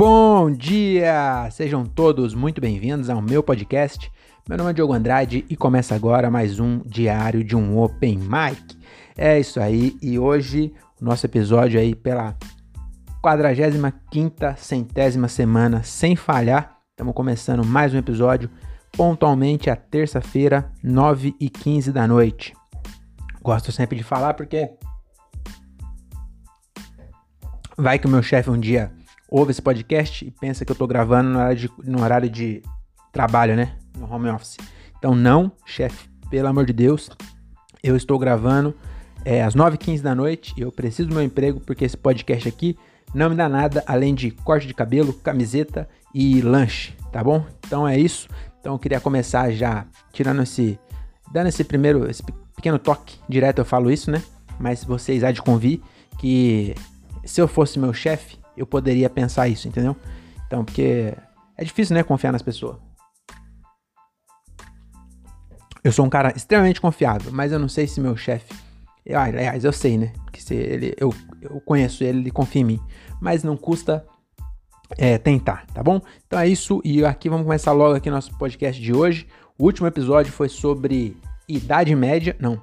Bom dia! Sejam todos muito bem-vindos ao meu podcast. Meu nome é Diogo Andrade e começa agora mais um diário de um Open Mic. É isso aí, e hoje o nosso episódio aí pela 45ª, centésima semana, sem falhar. Estamos começando mais um episódio pontualmente à terça-feira, 9 e 15 da noite. Gosto sempre de falar porque vai que o meu chefe um dia ouve esse podcast e pensa que eu tô gravando no horário de, no horário de trabalho, né? No home office. Então, não, chefe, pelo amor de Deus, eu estou gravando é, às 9h15 da noite e eu preciso do meu emprego porque esse podcast aqui não me dá nada além de corte de cabelo, camiseta e lanche, tá bom? Então é isso. Então eu queria começar já tirando esse. dando esse primeiro. esse pequeno toque direto, eu falo isso, né? Mas vocês há de convir que se eu fosse meu chefe, eu poderia pensar isso, entendeu? Então, porque é difícil, né, confiar nas pessoas. Eu sou um cara extremamente confiável, mas eu não sei se meu chefe. Aliás, eu sei, né? Que se ele, eu, eu conheço ele, ele confia em mim. Mas não custa é, tentar, tá bom? Então é isso, e aqui vamos começar logo aqui nosso podcast de hoje. O último episódio foi sobre Idade Média, não,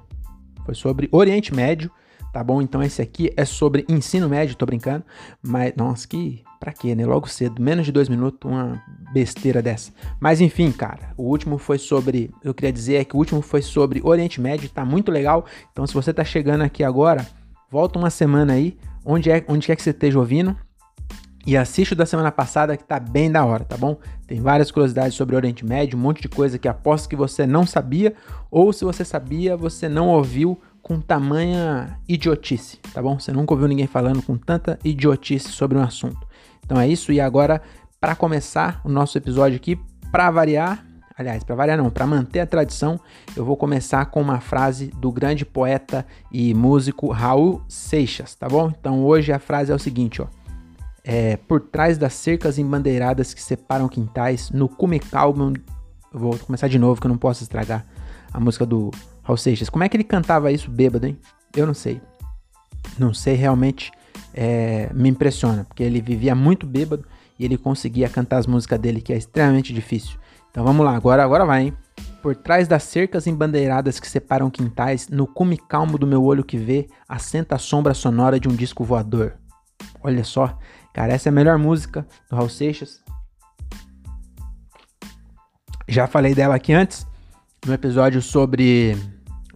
foi sobre Oriente Médio tá bom? Então esse aqui é sobre ensino médio, tô brincando, mas nossa, que pra quê, né? Logo cedo, menos de dois minutos, uma besteira dessa. Mas enfim, cara, o último foi sobre, eu queria dizer é que o último foi sobre Oriente Médio, tá muito legal. Então se você tá chegando aqui agora, volta uma semana aí, onde é, onde quer que você esteja ouvindo. E assiste o da semana passada que tá bem da hora, tá bom? Tem várias curiosidades sobre o Oriente Médio, um monte de coisa que aposto que você não sabia, ou se você sabia, você não ouviu com tamanha idiotice, tá bom? Você nunca ouviu ninguém falando com tanta idiotice sobre um assunto. Então é isso, e agora, para começar o nosso episódio aqui, para variar, aliás, para variar não, para manter a tradição, eu vou começar com uma frase do grande poeta e músico Raul Seixas, tá bom? Então hoje a frase é o seguinte, ó. É, por trás das cercas embandeiradas que separam quintais, no cume calmo. Vou começar de novo que eu não posso estragar a música do Raul Seixas. Como é que ele cantava isso bêbado, hein? Eu não sei. Não sei, realmente é, me impressiona, porque ele vivia muito bêbado e ele conseguia cantar as músicas dele, que é extremamente difícil. Então vamos lá, agora, agora vai, hein? Por trás das cercas embandeiradas que separam quintais, no cume calmo do meu olho que vê, assenta a sombra sonora de um disco voador. Olha só, cara, essa é a melhor música do Raul Seixas. Já falei dela aqui antes, no episódio sobre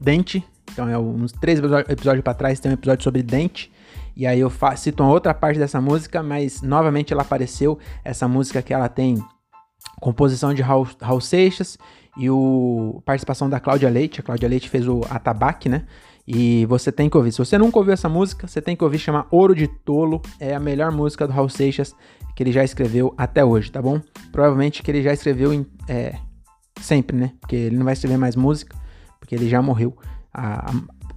dente. Então, é uns três episódios para trás tem um episódio sobre dente. E aí eu cito uma outra parte dessa música, mas novamente ela apareceu. Essa música que ela tem composição de Raul, Raul Seixas e o participação da Cláudia Leite. A Cláudia Leite fez o Atabaque, né? E você tem que ouvir. Se você nunca ouviu essa música, você tem que ouvir. Chama Ouro de Tolo. É a melhor música do Raul Seixas que ele já escreveu até hoje, tá bom? Provavelmente que ele já escreveu em, é, sempre, né? Porque ele não vai escrever mais música porque ele já morreu há,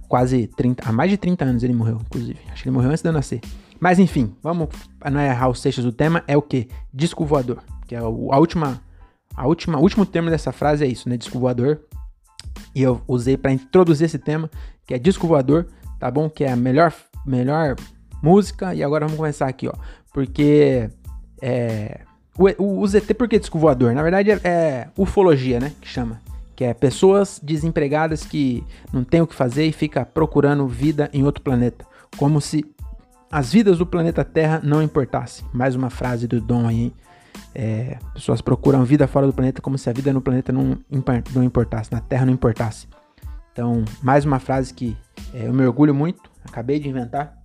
quase 30, há mais de 30 anos ele morreu, inclusive. Acho que ele morreu antes de eu nascer. Mas enfim, vamos, não é Raul Seixas o tema, é o que? Disco voador, que é a última, a última, último termo dessa frase é isso, né? Disco voador. E eu usei para introduzir esse tema, que é disco voador, tá bom? Que é a melhor, melhor música. E agora vamos começar aqui, ó. Porque é, o, o, o ZT, por que disco voador? Na verdade é, é ufologia, né? Que chama que é pessoas desempregadas que não têm o que fazer e fica procurando vida em outro planeta, como se as vidas do planeta Terra não importassem. Mais uma frase do Dom aí. É, pessoas procuram vida fora do planeta como se a vida no planeta não, não importasse, na Terra não importasse. Então, mais uma frase que é, eu me orgulho muito, acabei de inventar.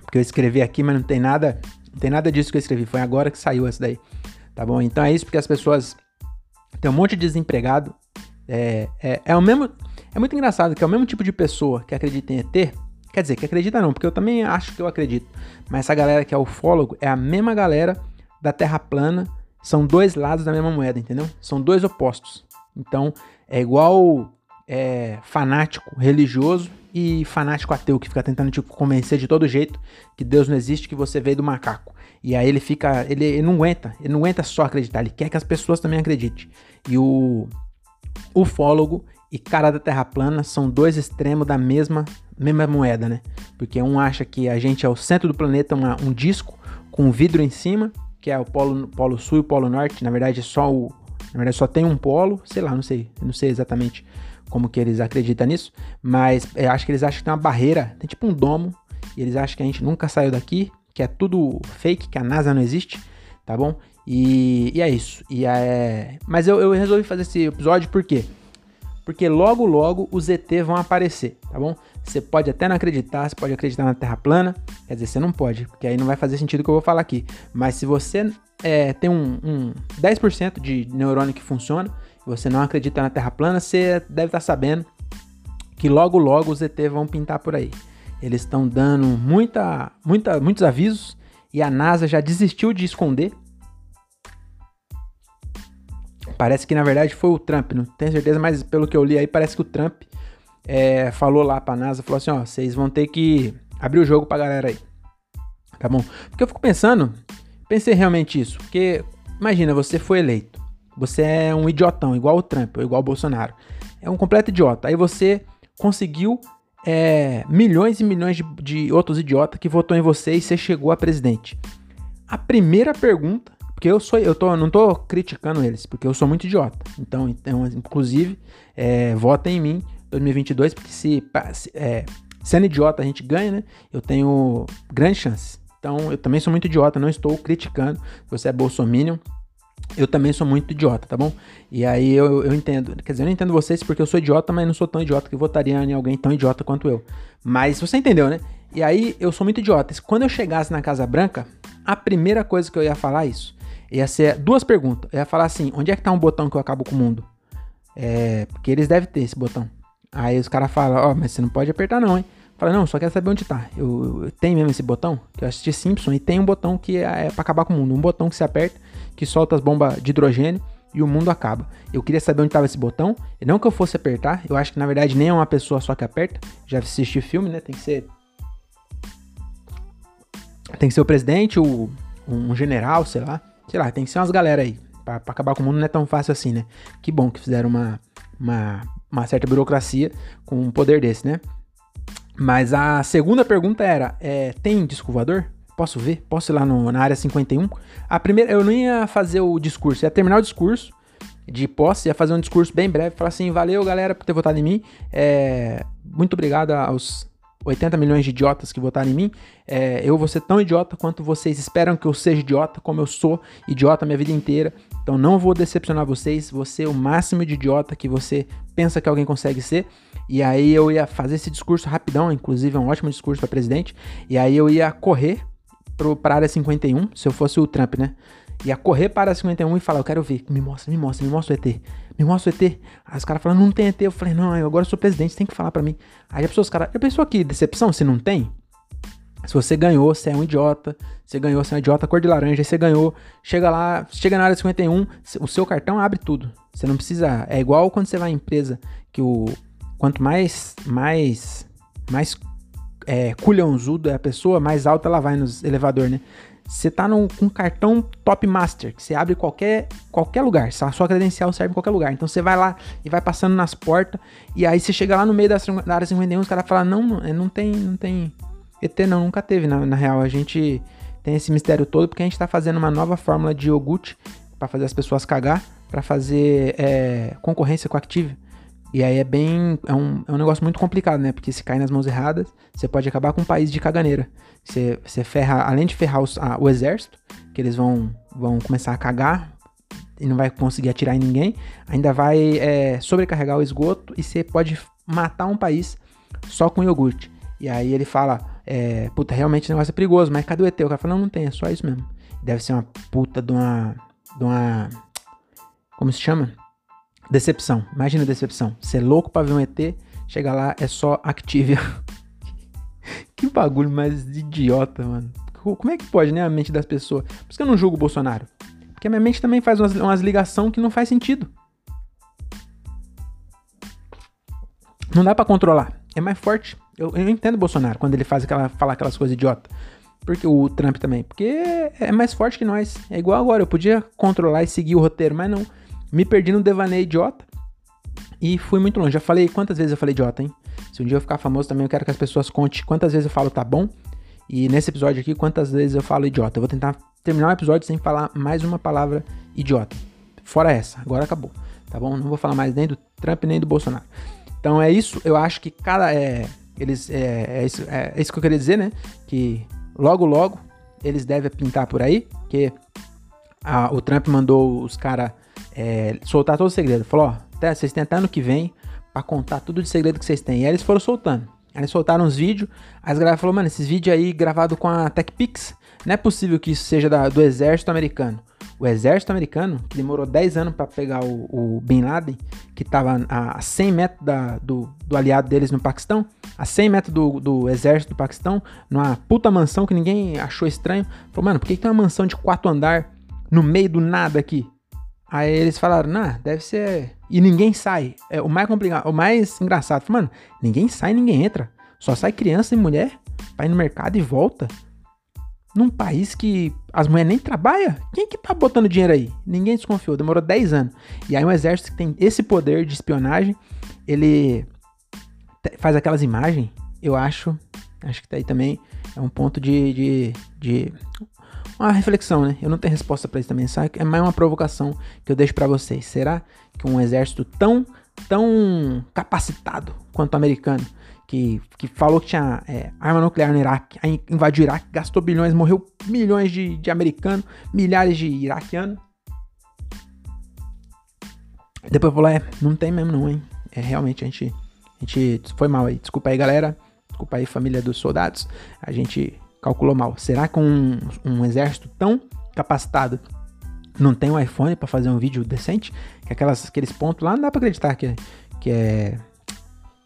Porque eu escrevi aqui, mas não tem nada, não tem nada disso que eu escrevi, foi agora que saiu essa daí. Tá bom? Então é isso porque as pessoas tem um monte de desempregado. É, é, é o mesmo. É muito engraçado que é o mesmo tipo de pessoa que acredita em ET. Quer dizer, que acredita não, porque eu também acho que eu acredito. Mas essa galera que é ufólogo é a mesma galera da Terra plana. São dois lados da mesma moeda, entendeu? São dois opostos. Então, é igual é, fanático religioso e fanático ateu que fica tentando te convencer de todo jeito que Deus não existe, que você veio do macaco. E aí ele fica, ele, ele não aguenta, ele não aguenta só acreditar, ele quer que as pessoas também acreditem. E o ufólogo e cara da Terra plana são dois extremos da mesma mesma moeda, né? Porque um acha que a gente é o centro do planeta, uma, um disco com vidro em cima, que é o polo, polo sul e o polo norte. Na verdade, é só o. Na verdade, só tem um polo, sei lá, não sei, não sei exatamente como que eles acreditam nisso, mas eu acho que eles acham que tem uma barreira, tem tipo um domo, e eles acham que a gente nunca saiu daqui, que é tudo fake, que a NASA não existe, tá bom? E, e é isso. E é... Mas eu, eu resolvi fazer esse episódio por quê? Porque logo, logo os ET vão aparecer, tá bom? Você pode até não acreditar, você pode acreditar na Terra plana, quer dizer, você não pode, porque aí não vai fazer sentido o que eu vou falar aqui. Mas se você é, tem um, um 10% de neurônio que funciona, você não acredita na Terra plana, você deve estar sabendo que logo, logo os ET vão pintar por aí. Eles estão dando muita, muita, muitos avisos e a NASA já desistiu de esconder Parece que na verdade foi o Trump, não tenho certeza, mas pelo que eu li aí, parece que o Trump é, falou lá pra NASA, falou assim, ó, vocês vão ter que abrir o jogo pra galera aí. Tá bom? Porque eu fico pensando, pensei realmente isso, porque imagina, você foi eleito, você é um idiotão, igual o Trump, ou igual o Bolsonaro. É um completo idiota. Aí você conseguiu é, milhões e milhões de, de outros idiotas que votou em você e você chegou a presidente. A primeira pergunta porque eu sou, eu tô, não tô criticando eles, porque eu sou muito idiota. Então, então inclusive, é, votem em mim 2022, porque se, é, sendo idiota a gente ganha, né? Eu tenho grandes chances. Então, eu também sou muito idiota, não estou criticando. Você é bolsominion, eu também sou muito idiota, tá bom? E aí eu, eu entendo. Quer dizer, eu não entendo vocês porque eu sou idiota, mas não sou tão idiota que votaria em alguém tão idiota quanto eu. Mas você entendeu, né? E aí eu sou muito idiota. Quando eu chegasse na Casa Branca, a primeira coisa que eu ia falar é isso. Ia ser duas perguntas. Eu ia falar assim: onde é que tá um botão que eu acabo com o mundo? É. Porque eles devem ter esse botão. Aí os caras falam: Ó, oh, mas você não pode apertar, não, hein? Fala, não, só quero saber onde tá. Eu, eu tenho mesmo esse botão, que eu assisti Simpson, e tem um botão que é, é para acabar com o mundo. Um botão que se aperta, que solta as bombas de hidrogênio e o mundo acaba. Eu queria saber onde tava esse botão. E não que eu fosse apertar, eu acho que na verdade nem é uma pessoa só que aperta. Já assisti filme, né? Tem que ser. Tem que ser o presidente, o, um general, sei lá sei lá, tem que ser umas galera aí. Pra, pra, acabar com o mundo não é tão fácil assim, né? Que bom que fizeram uma, uma, uma certa burocracia com um poder desse, né? Mas a segunda pergunta era: é, tem disco voador? Posso ver? Posso ir lá no, na área 51? A primeira, eu não ia fazer o discurso, ia terminar o discurso de posse, ia fazer um discurso bem breve, falar assim: valeu galera por ter votado em mim, é, muito obrigado aos 80 milhões de idiotas que votaram em mim, é, eu vou ser tão idiota quanto vocês esperam que eu seja idiota, como eu sou idiota a minha vida inteira. Então não vou decepcionar vocês, vou ser o máximo de idiota que você pensa que alguém consegue ser. E aí eu ia fazer esse discurso rapidão, inclusive é um ótimo discurso para presidente. E aí eu ia correr para a área 51, se eu fosse o Trump, né? Ia correr para a 51 e falar, eu quero ver, me mostra, me mostra, me mostra o ET me mostra o ET. Aí os caras falam, não tem ET. Eu falei, não, eu agora sou presidente, tem que falar para mim. Aí a pessoa, os caras, já pensou aqui, decepção, se não tem? Se você ganhou, você é um idiota. Você ganhou, você é um idiota cor de laranja. Você ganhou, chega lá, chega na área 51, o seu cartão abre tudo. Você não precisa. É igual quando você vai em empresa, que o. Quanto mais. Mais. Mais é, culhãozudo é a pessoa, mais alta ela vai nos elevador, né? Você tá num, com um cartão Top Master, que você abre qualquer, qualquer lugar, a sua credencial serve em qualquer lugar. Então você vai lá e vai passando nas portas, e aí você chega lá no meio da, da área 51, os caras falam, não, não, é, não tem, não tem ET não, nunca teve, na, na real. A gente tem esse mistério todo porque a gente tá fazendo uma nova fórmula de iogurte para fazer as pessoas cagar, para fazer é, concorrência com a Active. E aí é bem. É um, é um negócio muito complicado, né? Porque se cair nas mãos erradas, você pode acabar com um país de caganeira. Você, você ferra, além de ferrar os, a, o exército, que eles vão, vão começar a cagar e não vai conseguir atirar em ninguém, ainda vai é, sobrecarregar o esgoto e você pode matar um país só com iogurte. E aí ele fala: é, puta, realmente o negócio é perigoso, mas cadê o ET? O cara fala: não, não tem, é só isso mesmo. Deve ser uma puta de uma. de uma. Como se chama? Decepção. Imagina a decepção. Você é louco pra ver um ET, chega lá, é só Activia. que bagulho mais idiota, mano. Como é que pode, né, a mente das pessoas? Por isso que eu não julgo o Bolsonaro. Porque a minha mente também faz umas, umas ligações que não faz sentido. Não dá para controlar. É mais forte. Eu, eu entendo o Bolsonaro quando ele faz aquela, fala aquelas coisas idiotas. Porque o Trump também. Porque é mais forte que nós. É igual agora. Eu podia controlar e seguir o roteiro, mas não. Me perdi no devaneio idiota e fui muito longe. Já falei, quantas vezes eu falei idiota, hein? Se um dia eu ficar famoso também, eu quero que as pessoas contem quantas vezes eu falo tá bom. E nesse episódio aqui, quantas vezes eu falo idiota. Eu vou tentar terminar o episódio sem falar mais uma palavra idiota. Fora essa, agora acabou. Tá bom? Não vou falar mais nem do Trump nem do Bolsonaro. Então é isso. Eu acho que cada. É, eles, é, é, isso, é, é isso que eu queria dizer, né? Que logo, logo eles devem pintar por aí. Que a, o Trump mandou os caras é, soltar todo o segredo. Falou: ó, até, vocês têm até ano que vem para contar tudo de segredo que vocês têm. E aí eles foram soltando. Eles soltaram uns vídeos. As galera falou: mano, esses vídeos aí gravados com a TechPix. Não é possível que isso seja da, do exército americano. O exército americano, que demorou 10 anos para pegar o, o, Bin Laden, que estava a 100 metros da, do, do, aliado deles no Paquistão, a 100 metros do, do, exército do Paquistão, numa puta mansão que ninguém achou estranho. Falou, mano, por que, que tem uma mansão de quatro andar no meio do nada aqui? Aí eles falaram, nah, deve ser. E ninguém sai. É o mais complicado, o mais engraçado. Mano, ninguém sai, ninguém entra. Só sai criança e mulher ir no mercado e volta num país que as mulheres nem trabalham, quem que tá botando dinheiro aí? Ninguém desconfiou, demorou 10 anos. E aí um exército que tem esse poder de espionagem, ele faz aquelas imagens, eu acho, acho que tá aí também, é um ponto de, de, de uma reflexão, né? Eu não tenho resposta para isso também, sabe? É mais uma provocação que eu deixo para vocês. Será que um exército tão, tão capacitado quanto o americano que, que falou que tinha é, arma nuclear no Iraque, invadiu o Iraque, gastou bilhões, morreu milhões de, de americanos, milhares de iraquianos. Depois falou, é, não tem mesmo não, hein? É, realmente, a gente, a gente foi mal aí. Desculpa aí, galera. Desculpa aí, família dos soldados. A gente calculou mal. Será que um, um exército tão capacitado não tem um iPhone para fazer um vídeo decente? Que aquelas, aqueles pontos lá não dá pra acreditar que, que é...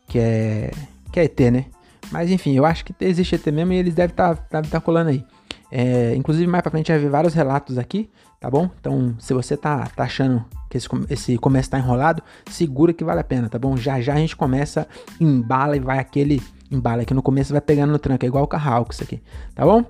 Que é que é ET, né? Mas enfim, eu acho que existe ET mesmo e eles devem estar tá, tá, tá colando aí. É, inclusive, mais pra frente vai ver vários relatos aqui, tá bom? Então, se você tá, tá achando que esse, esse começo tá enrolado, segura que vale a pena, tá bom? Já já a gente começa, embala e vai aquele embala aqui no começo vai pegando no tranco, é igual o carral isso aqui, tá bom?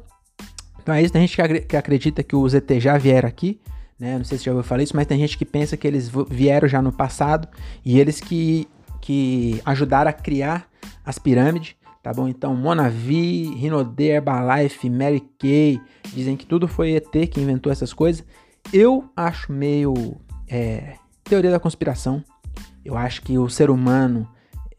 Então é isso, tem gente que acredita que os ET já vieram aqui, né? Não sei se já ouviu falar isso, mas tem gente que pensa que eles vieram já no passado e eles que, que ajudaram a criar as pirâmides, tá bom? Então, Monavi, Rinode, Herbalife, Mary Kay, dizem que tudo foi ET que inventou essas coisas. Eu acho meio é, teoria da conspiração. Eu acho que o ser humano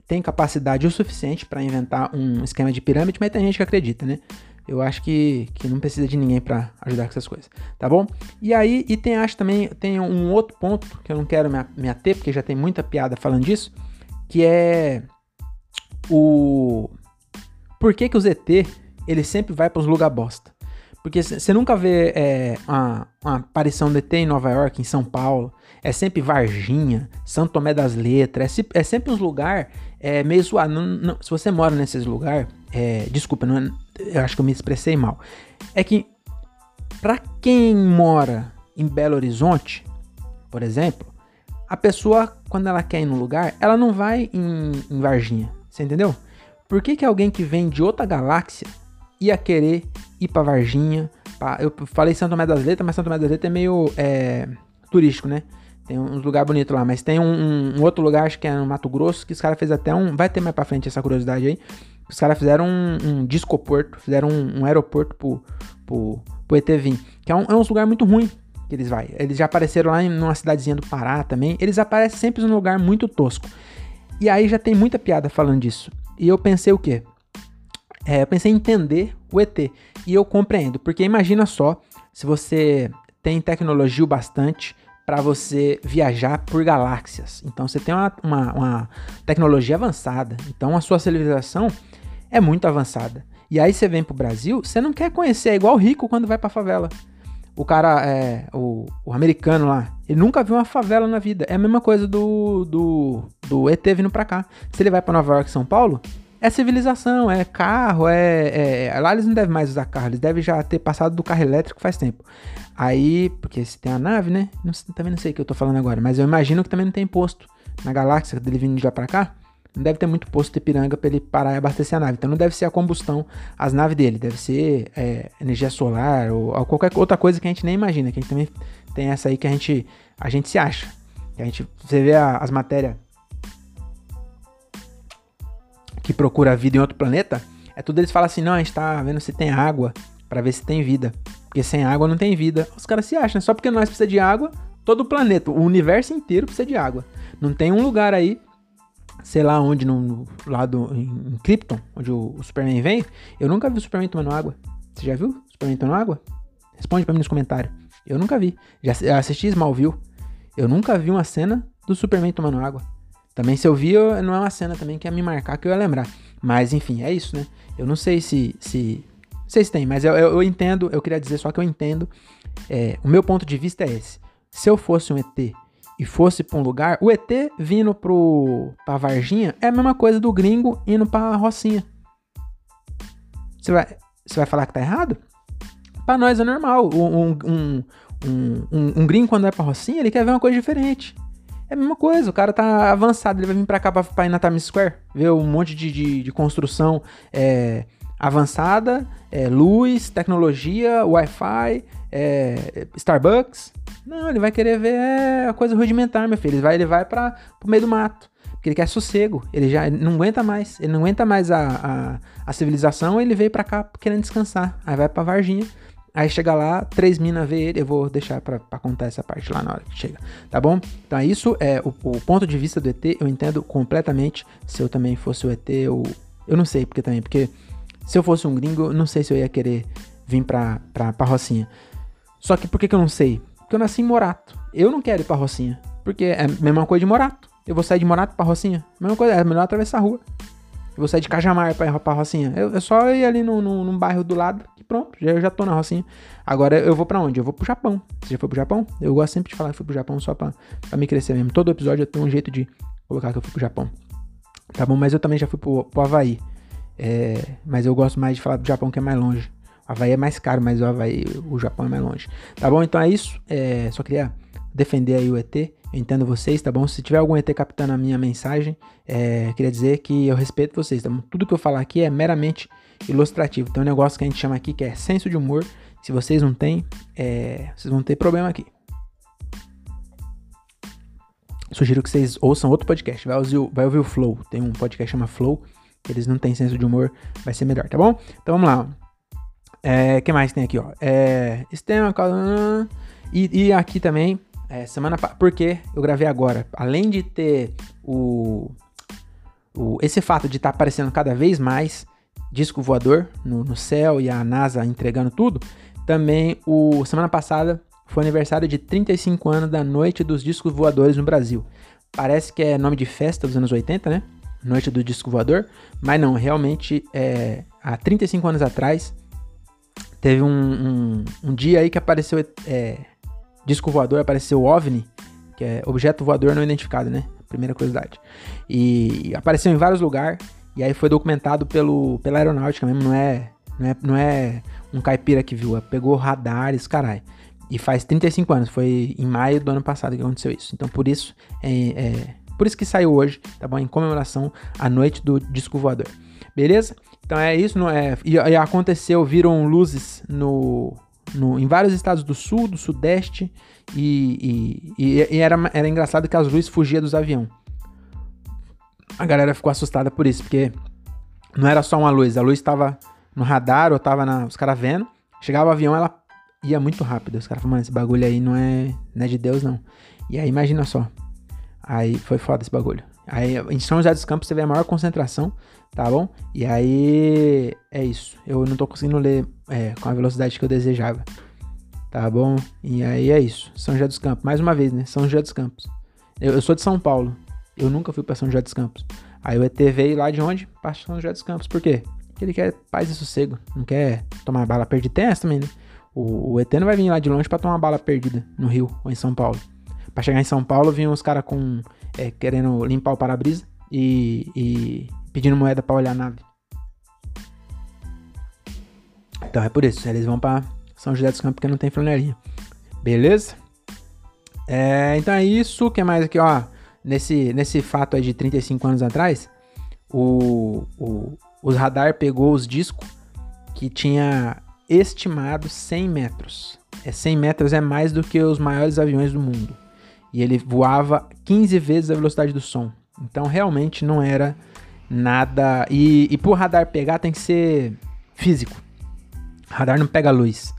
tem capacidade o suficiente para inventar um esquema de pirâmide, mas tem gente que acredita, né? Eu acho que, que não precisa de ninguém para ajudar com essas coisas, tá bom? E aí, e tem, acho também, tem um outro ponto que eu não quero me, ater, porque já tem muita piada falando disso, que é o por que que o ZT ele sempre vai para os lugar bosta? Porque você nunca vê é, uma, uma, aparição do ET em Nova York, em São Paulo. É sempre Varginha, São Tomé das Letras. É, é sempre uns lugares é, meio zoado. Não, não, se você mora nesses lugares, é, desculpa, não, é, eu acho que eu me expressei mal. É que para quem mora em Belo Horizonte, por exemplo, a pessoa, quando ela quer ir no lugar, ela não vai em, em Varginha. Você entendeu? Por que, que alguém que vem de outra galáxia ia querer ir pra Varginha? Pra... Eu falei Santo Tomé das Letras, mas Santo Tomé das Letras é meio é, turístico, né? Tem uns lugares bonitos lá, mas tem um, um, outro lugar, acho que é no Mato Grosso, que os caras fez até um. Vai ter mais pra frente essa curiosidade aí. Os caras fizeram um, um discoporto, fizeram um, um, aeroporto pro, pro, pro ET vir. Que é um, é um lugar muito ruim que eles vai. Eles já apareceram lá em uma cidadezinha do Pará também. Eles aparecem sempre num lugar muito tosco. E aí já tem muita piada falando disso. E eu pensei o quê? É, eu pensei em entender o ET. E eu compreendo, porque imagina só se você tem tecnologia o bastante para você viajar por galáxias. Então você tem uma, uma, uma, tecnologia avançada. Então a sua civilização é muito avançada. E aí você vem pro Brasil, você não quer conhecer, é igual rico quando vai pra favela o cara, é, o, o, americano lá, ele nunca viu uma favela na vida. É a mesma coisa do, do, do ET vindo pra cá. Se ele vai pra Nova York, São Paulo, é civilização, é carro, é, é, Lá eles não devem mais usar carro, eles devem já ter passado do carro elétrico faz tempo. Aí, porque se tem a nave, né? Não, também não sei o que eu tô falando agora, mas eu imagino que também não tem posto na galáxia dele vindo de lá pra cá. Não deve ter muito posto de piranga para ele parar e abastecer a nave. Então não deve ser a combustão as naves dele, deve ser é, energia solar ou, ou, qualquer outra coisa que a gente nem imagina. Que a gente também tem essa aí que a gente, a gente se acha. Que a gente, você vê a, as matérias. Que procura vida em outro planeta, é tudo eles falam assim, não, a gente tá vendo se tem água para ver se tem vida. Porque sem água não tem vida. Os caras se acham? Só porque nós precisamos de água, todo o planeta, o universo inteiro precisa de água. Não tem um lugar aí, sei lá onde, no, no lado em, em Krypton, onde o, o, Superman vem, eu nunca vi o Superman tomando água. Você já viu o Superman tomando água? Responde para mim nos comentários. Eu nunca vi. Já assisti Smallville. Eu nunca vi uma cena do Superman tomando água. Também se eu vi, não é uma cena também que ia me marcar que eu ia lembrar. Mas enfim, é isso, né? Eu não sei se. se não sei se tem, mas eu, eu, eu entendo, eu queria dizer só que eu entendo. É, o meu ponto de vista é esse. Se eu fosse um ET e fosse pra um lugar, o ET vindo pro, pra Varginha é a mesma coisa do gringo indo pra Rocinha. Você vai, você vai falar que tá errado? Pra nós é normal. Um, um, um, um, um gringo, quando vai pra Rocinha, ele quer ver uma coisa diferente. É a mesma coisa, o cara tá avançado, ele vai vir pra cá pra, pra ir na Times Square, ver um monte de, de, de construção é, avançada, é, luz, tecnologia, Wi-Fi, é, Starbucks. Não, ele vai querer ver é, a coisa rudimentar, meu filho. Ele vai, ele vai para o meio do mato. Porque ele quer sossego. Ele já ele não aguenta mais. Ele não aguenta mais a, a, a civilização. Ele veio para cá querendo descansar. Aí vai pra Varginha. Aí chega lá, três minas vê ele. Eu vou deixar pra, contar essa parte lá na hora que chega. Tá bom? Então é isso. É o, o, ponto de vista do ET. Eu entendo completamente. Se eu também fosse o ET, eu, eu não sei porque também. Porque se eu fosse um gringo, não sei se eu ia querer vir pra, pra, pra Rocinha. Só que por que, que eu não sei? Porque eu nasci em Morato. Eu não quero ir pra Rocinha. Porque é a mesma coisa de Morato. Eu vou sair de Morato pra Rocinha. Mesma coisa, é melhor atravessar a rua. Eu vou sair de Cajamar pra ir pra Rocinha. Eu, eu só ir ali no, no, num bairro do lado e pronto, já, eu já tô na Rocinha. Agora eu vou pra onde? Eu vou pro Japão. Você já foi pro Japão? Eu gosto sempre de falar que fui pro Japão só pra, pra me crescer mesmo. Todo episódio eu tenho um jeito de colocar que eu fui pro Japão. Tá bom? Mas eu também já fui pro, pro Havaí. É, mas eu gosto mais de falar do Japão que é mais longe. O Havaí é mais caro, mas o Havaí, o Japão é mais longe. Tá bom? Então é isso. É, só queria defender aí o ET. Entendo vocês, tá bom? Se tiver algum ET captando a minha mensagem, é, queria dizer que eu respeito vocês, tá bom? Tudo que eu falar aqui é meramente ilustrativo. Tem um negócio que a gente chama aqui que é senso de humor. Se vocês não têm, é, vocês vão ter problema aqui. Sugiro que vocês ouçam outro podcast. Vai ouvir, vai ouvir o Flow. Tem um podcast que chama Flow. Eles não têm senso de humor. Vai ser melhor, tá bom? Então vamos lá. É, que mais tem aqui, ó? É, sistema, e, e aqui também, é, semana porque eu gravei agora, além de ter o, o esse fato de estar tá aparecendo cada vez mais disco voador no, no, céu e a NASA entregando tudo, também o semana passada foi aniversário de 35 anos da Noite dos Discos Voadores no Brasil. Parece que é nome de festa dos anos 80, né? Noite do Disco Voador, mas não, realmente é, há 35 anos atrás Teve um, um, um, dia aí que apareceu é, disco voador, apareceu OVNI, que é objeto voador não identificado, né? Primeira curiosidade. E apareceu em vários lugares, e aí foi documentado pelo, pela aeronáutica mesmo, não é, não é, não é um caipira que viu, é, pegou radares, caralho. E faz 35 anos, foi em maio do ano passado que aconteceu isso. Então por isso, é, é por isso que saiu hoje, tá bom? Em comemoração à noite do disco voador. Beleza? Então é isso, não é? E, e aconteceu, viram luzes no, no, em vários estados do sul, do sudeste, e, e, e, era, era engraçado que as luzes fugiam dos aviões. A galera ficou assustada por isso, porque não era só uma luz, a luz estava no radar ou tava na, os caras vendo. Chegava o avião, ela ia muito rápido. Os caras falaram, mano, esse bagulho aí não é, não é de Deus, não. E aí, imagina só. Aí foi foda esse bagulho. Aí em São José dos Campos você vê a maior concentração, tá bom? E aí é isso. Eu não tô conseguindo ler é, com a velocidade que eu desejava. Tá bom? E aí é isso. São José dos Campos. Mais uma vez, né? São José dos Campos. Eu, eu sou de São Paulo. Eu nunca fui para São José dos Campos. Aí o ET veio lá de onde? Para São José dos Campos. Por quê? Porque ele quer paz e sossego. Não quer tomar bala perdida. Tem essa também, né? O, o ET não vai vir lá de longe para tomar bala perdida no Rio ou em São Paulo. Para chegar em São Paulo, vinham os caras com é, querendo limpar o para-brisa e, e, pedindo moeda para olhar a nave. Então é por isso, eles vão para São José dos Campos porque não tem flanelinha. Beleza? É, então é isso. O que mais aqui, ó? Nesse, nesse fato aí de 35 anos atrás, o, o, os radar pegou os discos que tinha estimado 100 metros. É 100 metros é mais do que os maiores aviões do mundo e ele voava 15 vezes a velocidade do som. Então realmente não era nada. E, e pro radar pegar tem que ser físico. Radar não pega luz,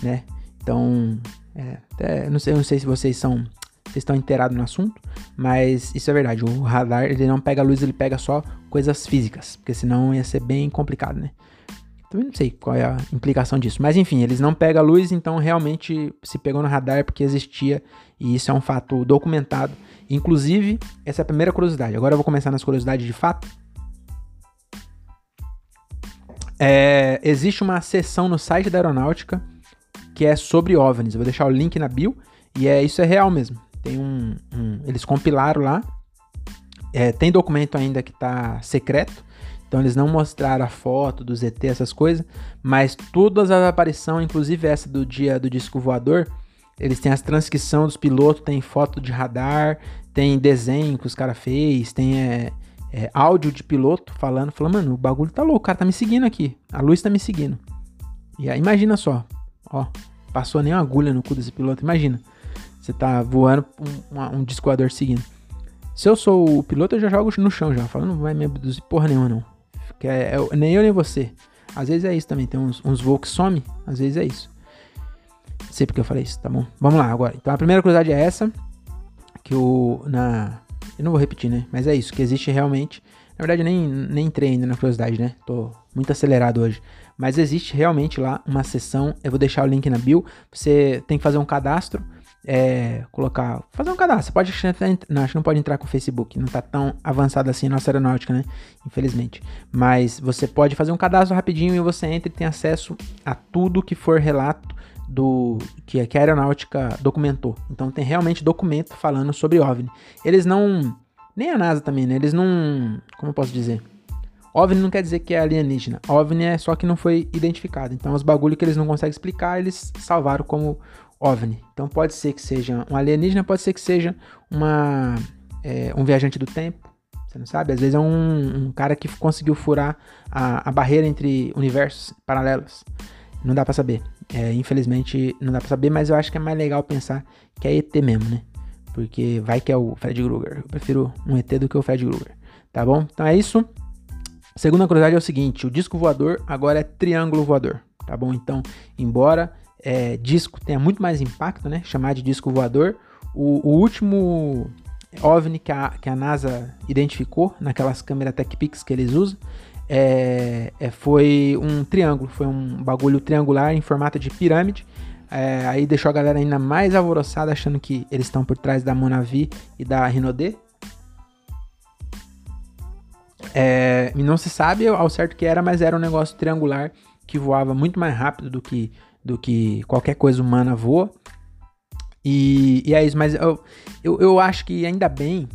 né? Então, é, até, não sei, não sei se vocês são vocês estão inteirados no assunto, mas isso é verdade. O radar ele não pega luz, ele pega só coisas físicas, porque senão ia ser bem complicado, né? Também não sei qual é a implicação disso. Mas enfim, eles não pegam luz, então realmente se pegou no radar porque existia, e isso é um fato documentado. Inclusive, essa é a primeira curiosidade. Agora eu vou começar nas curiosidades de fato. É, existe uma seção no site da aeronáutica que é sobre OVNIs. Eu vou deixar o link na bio. E é isso é real mesmo. Tem um, um eles compilaram lá. É, tem documento ainda que está secreto. Então eles não mostraram a foto do ZT, essas coisas. Mas todas as aparições, inclusive essa do dia do disco voador, eles têm as transcrições dos pilotos, tem foto de radar, tem desenho que os caras fez, tem é, é, áudio de piloto falando, falando, mano, o bagulho tá louco, o cara tá me seguindo aqui, a luz tá me seguindo. E aí, imagina só, ó, passou nem uma agulha no cu desse piloto, imagina. Você tá voando um, um, um disco voador seguindo. Se eu sou o piloto, eu já jogo no chão já. Falo, não vai me abduzir porra nenhuma, não. Que é, é, nem eu nem você. Às vezes é isso também. Tem uns, uns voos que some, às vezes é isso. Sei porque eu falei isso, tá bom? Vamos lá agora. Então a primeira curiosidade é essa. Que o. Na. Eu não vou repetir, né? Mas é isso, que existe realmente. Na verdade, nem, nem entrei ainda na curiosidade, né? Tô muito acelerado hoje. Mas existe realmente lá uma sessão. Eu vou deixar o link na bio. Você tem que fazer um cadastro é, colocar, fazer um cadastro. Você pode, não, que não pode entrar com o Facebook, não tá tão avançado assim a nossa aeronáutica, né? Infelizmente. Mas você pode fazer um cadastro rapidinho e você entra e tem acesso a tudo que for relato do que, que a aeronáutica documentou. Então tem realmente documento falando sobre OVNI. Eles não, nem a NASA também, né? Eles não, como eu posso dizer? OVNI não quer dizer que é alienígena. OVNI é só que não foi identificado. Então os bagulho que eles não conseguem explicar, eles salvaram como OVNI. Então pode ser que seja um alienígena, pode ser que seja uma, é, um viajante do tempo. Você não sabe? Às vezes é um, um cara que conseguiu furar a, a, barreira entre universos paralelos. Não dá para saber. É, infelizmente não dá para saber, mas eu acho que é mais legal pensar que é ET mesmo, né? Porque vai que é o Fred Krueger. Eu prefiro um ET do que o Fred Krueger. Tá bom? Então é isso. Segunda curiosidade é o seguinte: o disco voador agora é triângulo voador. Tá bom? Então, embora é, disco tenha muito mais impacto, né? Chamar de disco voador. O, o último OVNI que a, que a NASA identificou naquelas câmeras TechPix que eles usam é, é, foi um triângulo, foi um bagulho triangular em formato de pirâmide. É, aí deixou a galera ainda mais alvoroçada, achando que eles estão por trás da Monavi e da Rinode. É, e não se sabe ao certo que era, mas era um negócio triangular que voava muito mais rápido do que do que qualquer coisa humana voa. E, e é isso, mas eu, eu, eu, acho que ainda bem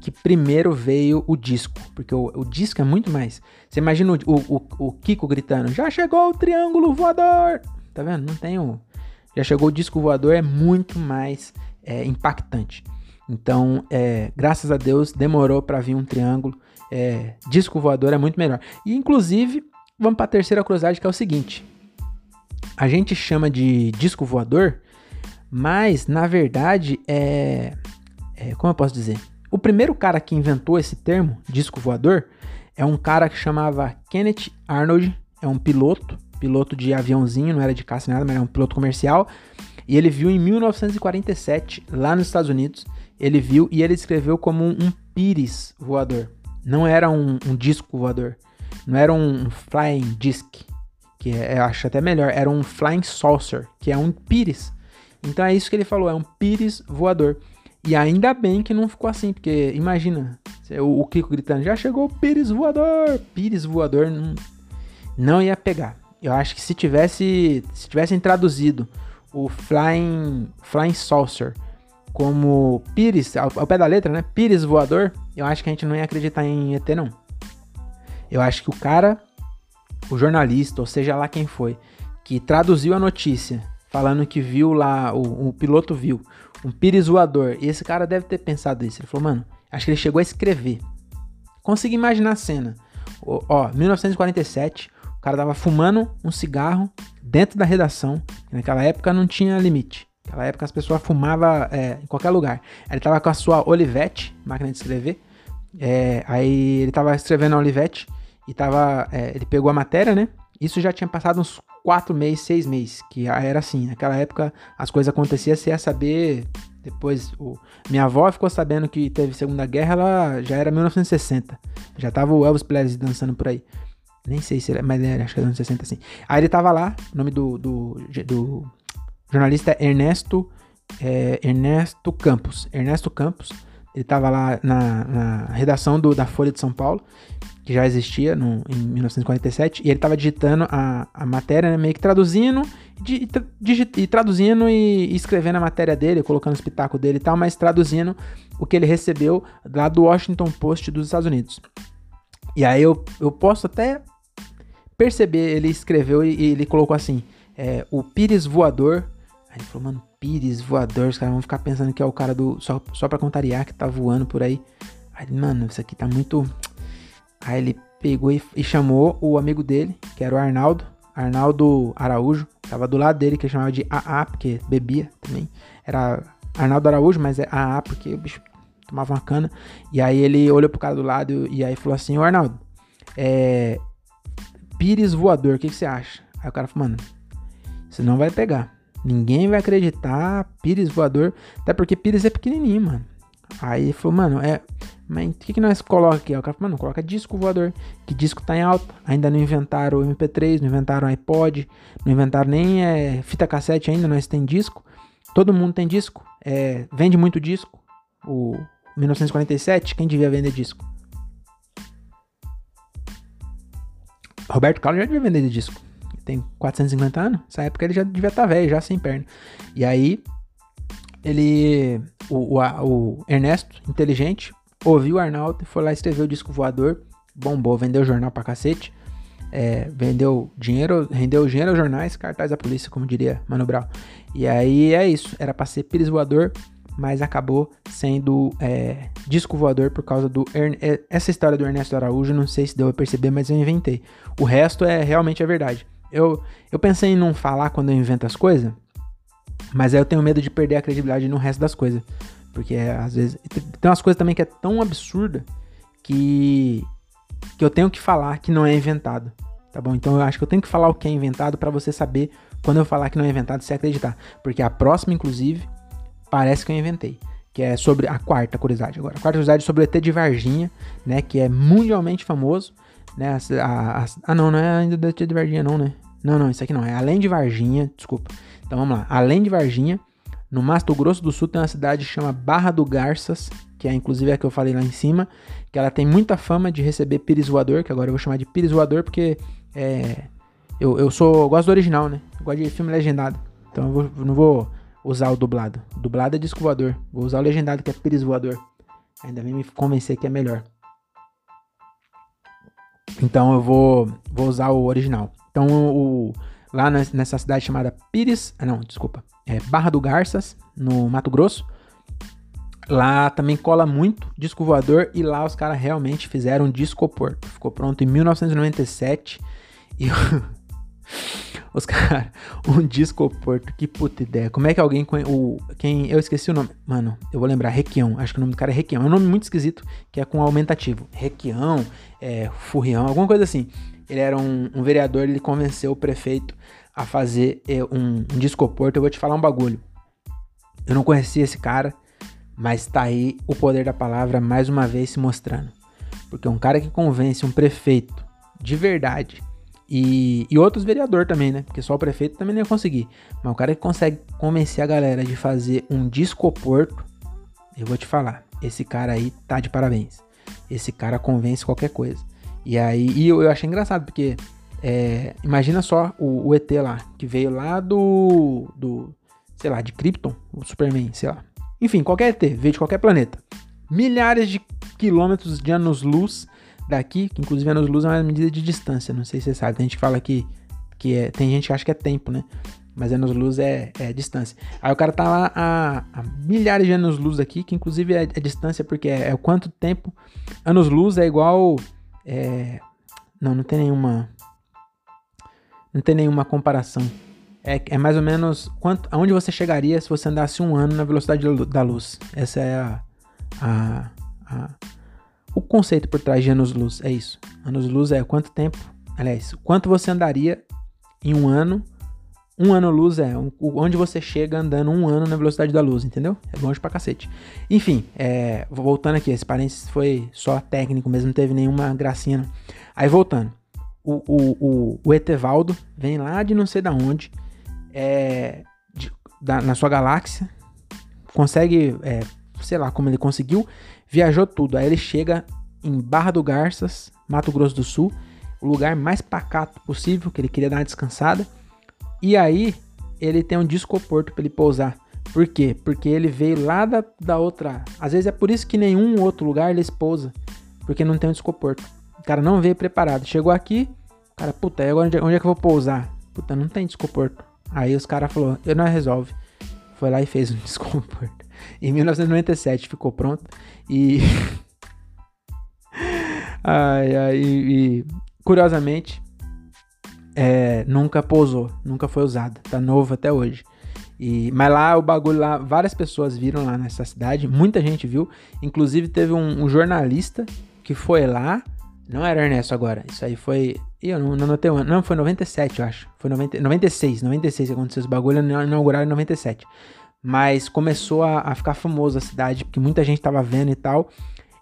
que primeiro veio o disco, porque o, o disco é muito mais. Você imagina o, o, o, Kiko gritando: Já chegou o triângulo voador! Tá vendo? Não tem o. Já chegou o disco voador, é muito mais é, impactante. Então, é, graças a Deus, demorou para vir um triângulo. É, disco voador é muito melhor. E, inclusive, vamos para a terceira curiosidade, que é o seguinte: a gente chama de disco voador, mas na verdade é, é, como eu posso dizer? O primeiro cara que inventou esse termo, disco voador, é um cara que chamava Kenneth Arnold, é um piloto, piloto de aviãozinho, não era de caça nada, mas era um piloto comercial. E ele viu em 1947, lá nos Estados Unidos, ele viu e ele escreveu como um, um pires voador. Não era um, um disco voador, não era um flying disc, que é, eu acho até melhor, era um Flying Saucer, que é um pires. Então é isso que ele falou, é um pires voador. E ainda bem que não ficou assim, porque imagina, o, Kiko gritando, já chegou o pires voador, pires voador, não, não ia pegar. Eu acho que se tivesse, se tivessem traduzido o Flying, Flying Saucer como pires, ao, ao pé da letra, né, pires voador, eu acho que a gente não ia acreditar em ET não. Eu acho que o cara o jornalista, ou seja lá quem foi, que traduziu a notícia falando que viu lá, o, o piloto viu, um pires voador, e esse cara deve ter pensado isso. Ele falou, mano, acho que ele chegou a escrever. Consegui imaginar a cena. Ó, ó 1947, o cara tava fumando um cigarro dentro da redação. Naquela época não tinha limite. Naquela época as pessoas fumavam é, em qualquer lugar. Ele tava com a sua Olivetti, máquina de escrever, É, aí ele tava escrevendo a Olivetti e tava. É, ele pegou a matéria, né? Isso já tinha passado uns quatro meses, seis meses, que era assim. Naquela época as coisas aconteciam, você ia saber. Depois, o, minha avó ficou sabendo que teve Segunda Guerra, ela já era 1960. Já tava o Elvis Presley dançando por aí. Nem sei se ele, mas era, acho que era anos 60 assim. Aí ele tava lá, o nome do, do, do jornalista Ernesto, é, Ernesto Campos. Ernesto Campos, ele tava lá na, na redação do, da Folha de São Paulo que já existia no, em 1947, e ele estava digitando a, a matéria, né, meio que traduzindo, di, digit, e traduzindo e, e, escrevendo a matéria dele, colocando o espetáculo dele e tal, mas traduzindo o que ele recebeu lá do Washington Post dos Estados Unidos. E aí eu, eu posso até perceber, ele escreveu e, e ele colocou assim, é, o Pires Voador, aí ele falou, mano, Pires Voador, os caras vão ficar pensando que é o cara do, só, só pra contrariar, que tá voando por aí. Aí, mano, isso aqui tá muito Aí ele pegou e, e, chamou o amigo dele, que era o Arnaldo, Arnaldo Araújo, tava do lado dele, que ele chamava de AA, porque bebia também. Era Arnaldo Araújo, mas é AA, porque o bicho tomava uma cana. E aí ele olhou pro cara do lado e aí falou assim, ô Arnaldo, é... Pires voador, o que, que você acha? Aí o cara falou, mano, você não vai pegar. Ninguém vai acreditar, Pires voador, até porque Pires é pequenininho, mano. Aí ele falou, mano, é... Mas o que, que nós coloca aqui? O cara falou, mano, coloca disco voador. Que disco tá em alta. Ainda não inventaram o MP3, não inventaram o iPod, não inventaram nem é, fita cassete ainda, nós tem disco. Todo mundo tem disco. É, vende muito disco. O 1947, quem devia vender disco? Roberto Carlos já devia vender disco. Tem 450 anos. Nessa época ele já devia estar tá velho, já sem perna. E aí, ele. O, o, o Ernesto, inteligente, ouviu o Arnaldo, foi lá escrever o disco voador, bombou, vendeu jornal pra cacete, é, vendeu dinheiro, rendeu dinheiro aos jornais, cartaz da polícia, como diria Mano Brown. E aí é isso, era pra ser Pires voador, mas acabou sendo é, disco voador por causa do. É, essa história do Ernesto Araújo, não sei se deu a perceber, mas eu inventei. O resto é realmente a verdade. Eu, eu pensei em não falar quando eu invento as coisas, mas aí eu tenho medo de perder a credibilidade no resto das coisas. Porque às vezes. Tem umas coisas também que é tão absurda que. que eu tenho que falar que não é inventado. Tá bom? Então eu acho que eu tenho que falar o que é inventado para você saber quando eu falar que não é inventado, você acreditar. Porque a próxima, inclusive, parece que eu inventei. Que é sobre a quarta curiosidade agora. A quarta curiosidade é sobre o ET de Varginha, né? Que é mundialmente famoso. Né? A, a, a, ah, não, não é ainda do ET de Varginha, não, né? Não, não, isso aqui não. É além de Varginha, desculpa. Então vamos lá. Além de Varginha, no Mato Grosso do Sul tem uma cidade que chama Barra do Garças, que é inclusive a que eu falei lá em cima, que ela tem muita fama de receber pires voador, que agora eu vou chamar de pires voador porque é, eu, eu sou eu gosto do original, né? Eu gosto de filme legendado. Então eu, vou, não vou usar o dublado. O dublado é disco voador. Vou usar o legendado que é pires voador. Ainda vem me convencer que é melhor. Então eu vou, vou usar o original. Então o, lá nessa cidade chamada Pires, ah não, desculpa, é Barra do Garças, no Mato Grosso. Lá também cola muito disco voador e lá os caras realmente fizeram um disco porto. Ficou pronto em 1997 e os caras, um disco porto, que puta ideia. Como é que alguém o quem eu esqueci o nome, mano, eu vou lembrar, Requião, acho que o nome do cara é Requião. É um nome muito esquisito que é com aumentativo. Requião, é, Furrião, alguma coisa assim. Ele era um, um vereador, ele convenceu o prefeito a fazer é, um, um. Eu vou te falar um bagulho. Eu não conhecia esse cara, mas tá aí o poder da palavra mais uma vez se mostrando. Porque um cara que convence um prefeito de verdade e, e outros vereadores também, né? Porque só o prefeito também não ia conseguir. Mas o cara que consegue convencer a galera de fazer um disco porto, eu vou te falar, esse cara aí tá de parabéns. Esse cara convence qualquer coisa. E aí, e eu, eu achei engraçado, porque é, imagina só o, o, ET lá, que veio lá do, do, sei lá, de Krypton, o Superman, sei lá. Enfim, qualquer ET, veio de qualquer planeta. Milhares de quilômetros de anos-luz daqui, que inclusive anos-luz é uma medida de distância, não sei se você sabe. Tem gente que fala que, que é, tem gente que acha que é tempo, né? Mas anos-luz é, é distância. Aí o cara tá lá a, a milhares de anos-luz aqui, que inclusive é, é distância, porque é, é, o quanto tempo. Anos-luz é igual. É, não, não tem nenhuma. Não tem nenhuma comparação. É, é mais ou menos quanto, aonde você chegaria se você andasse um ano na velocidade da luz. Essa é a, a, a o, conceito por trás de anos-luz é isso. Anos-luz é quanto tempo, aliás, quanto você andaria em um ano. Um ano-luz é onde você chega andando um ano na velocidade da luz, entendeu? É longe pra cacete. Enfim, é, voltando aqui, esse parênteses foi só técnico mesmo, não teve nenhuma gracinha. Não. Aí voltando, o, o, o, o Etevaldo vem lá de não sei da onde, é, de, da, na sua galáxia, consegue, é, sei lá como ele conseguiu, viajou tudo. Aí ele chega em Barra do Garças, Mato Grosso do Sul, o lugar mais pacato possível, que ele queria dar uma descansada. E aí ele tem um discoporto para ele pousar. Por quê? Porque ele veio lá da, da outra. Às vezes é por isso que nenhum outro lugar ele pousa. Porque não tem um discoporto. O cara não veio preparado. Chegou aqui, cara, puta, agora onde, onde é que eu vou pousar? Puta, não tem discoporto. Aí os caras falaram, eu não resolve. Foi lá e fez um discoporto. Em 1997 ficou pronto. E. ai, ai, e, curiosamente, é, nunca pousou, nunca foi usado, tá novo até hoje. E, mas lá o bagulho lá, várias pessoas viram lá nessa cidade, muita gente viu. Inclusive teve um, um jornalista que foi lá, não era Ernesto agora, isso aí foi. Eu não, não notei um não, foi 97, eu acho. Foi 90, 96, 96 que aconteceu esse bagulho, inauguraram em 97. Mas começou a, a, ficar famoso a cidade, porque muita gente tava vendo e tal.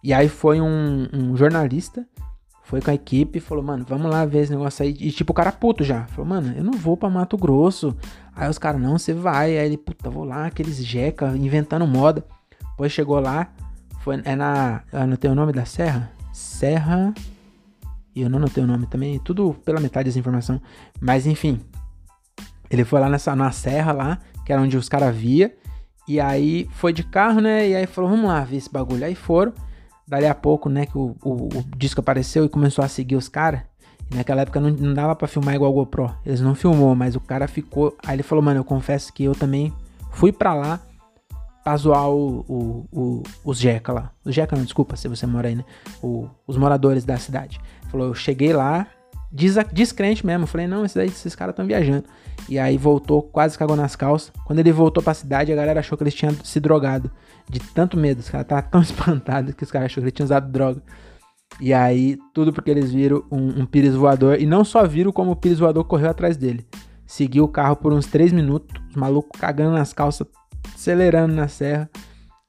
E aí foi um, um jornalista foi com a equipe e falou, mano, vamos lá ver esse negócio aí. E tipo, o cara puto já. Falou, mano, eu não vou pra Mato Grosso. Aí os caras, não, você vai. Aí ele, puta, vou lá, aqueles jeca, inventando moda. Depois chegou lá, foi, é na. Eu anotei o nome da serra? Serra. E eu não anotei o nome também, tudo pela metade dessa informação. Mas enfim. Ele foi lá nessa, na serra lá, que era onde os caras via. E aí foi de carro, né? E aí falou, vamos lá ver esse bagulho. Aí foram. Dali a pouco, né, que o, o, o disco apareceu e começou a seguir os caras. Naquela época não, não dava para filmar igual o GoPro. Eles não filmou, mas o cara ficou. Aí ele falou, mano, eu confesso que eu também fui para lá pra zoar o, o, o, os Jeca lá. Os Jeca não, desculpa se você mora aí, né? Os moradores da cidade. Falou, eu cheguei lá, descrente mesmo. Falei, não, esses, esses caras estão viajando. E aí voltou, quase cagou nas calças. Quando ele voltou pra cidade, a galera achou que eles tinham se drogado. De tanto medo. Os caras estavam tão espantados que os caras acharam que ele tinha usado droga. E aí, tudo porque eles viram um, um pires voador. E não só viram como o pires voador correu atrás dele. Seguiu o carro por uns 3 minutos. Os malucos cagando nas calças, acelerando na serra.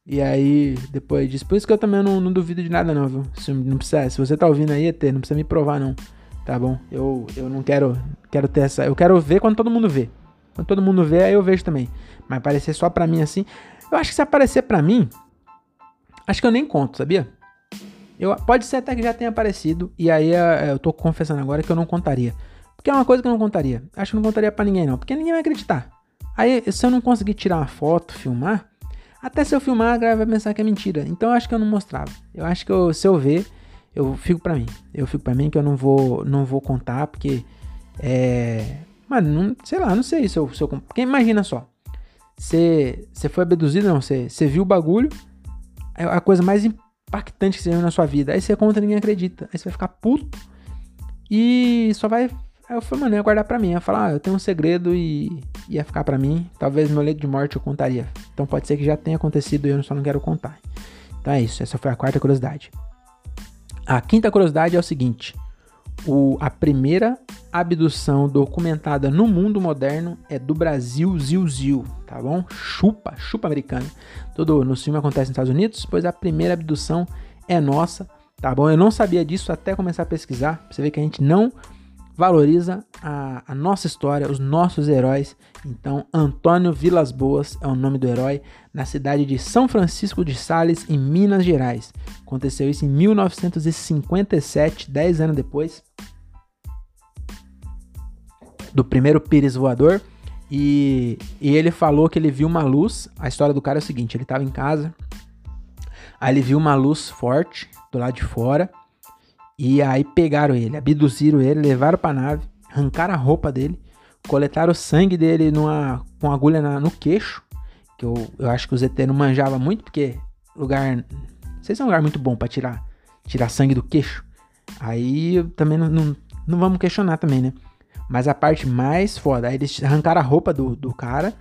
E aí, depois disso. Por isso que eu também não, não duvido de nada, não, viu? Se, não precisa, se você tá ouvindo aí, ET, não precisa me provar, não. Tá bom? Eu, eu não quero, quero ter essa. Eu quero ver quando todo mundo vê. Quando todo mundo vê, aí eu vejo também. Mas aparecer só pra mim assim. Eu acho que se aparecer para mim, acho que eu nem conto, sabia? Eu, pode ser até que já tenha aparecido, e aí é, eu tô confessando agora que eu não contaria. Porque é uma coisa que eu não contaria. Acho que não contaria para ninguém, não. Porque ninguém vai acreditar. Aí, se eu não conseguir tirar uma foto, filmar, até se eu filmar, a galera vai pensar que é mentira. Então eu acho que eu não mostrava. Eu acho que eu, se eu ver, eu fico para mim. Eu fico para mim que eu não vou, não vou contar, porque é. Mano, não, sei lá, não sei se eu. Se eu porque imagina só. Você foi abduzido, não, você viu o bagulho, é a coisa mais impactante que você viu na sua vida. Aí você conta e ninguém acredita. Aí você vai ficar puto e só vai. Aí eu falei, mano, ia guardar pra mim. Ia falar, ah, eu tenho um segredo e ia ficar pra mim. Talvez meu leito de morte eu contaria. Então pode ser que já tenha acontecido e eu só não quero contar. Então é isso, essa foi a quarta curiosidade. A quinta curiosidade é o seguinte: o, a primeira abdução documentada no mundo moderno é do Brasil, Zil Zil, tá bom? Chupa, chupa americana. Todo no filme acontece nos Estados Unidos, pois a primeira abdução é nossa, tá bom? Eu não sabia disso até começar a pesquisar. Você ver que a gente não valoriza a, a, nossa história, os nossos heróis. Então, Antônio Vilas Boas é o nome do herói, na cidade de São Francisco de Sales, em Minas Gerais. Aconteceu isso em 1957, 10 anos depois do primeiro Pires voador. E, e ele falou que ele viu uma luz. A história do cara é o seguinte: ele estava em casa, aí ele viu uma luz forte do lado de fora. E aí pegaram ele, abduziram ele, levaram pra nave, arrancaram a roupa dele, coletaram o sangue dele numa, com agulha na, no queixo. Que eu, eu acho que o ZT não manjava muito, porque lugar. Não sei se é um lugar muito bom para tirar, tirar sangue do queixo. Aí também não, não, não vamos questionar também, né? Mas a parte mais foda, aí eles arrancaram a roupa do, do cara,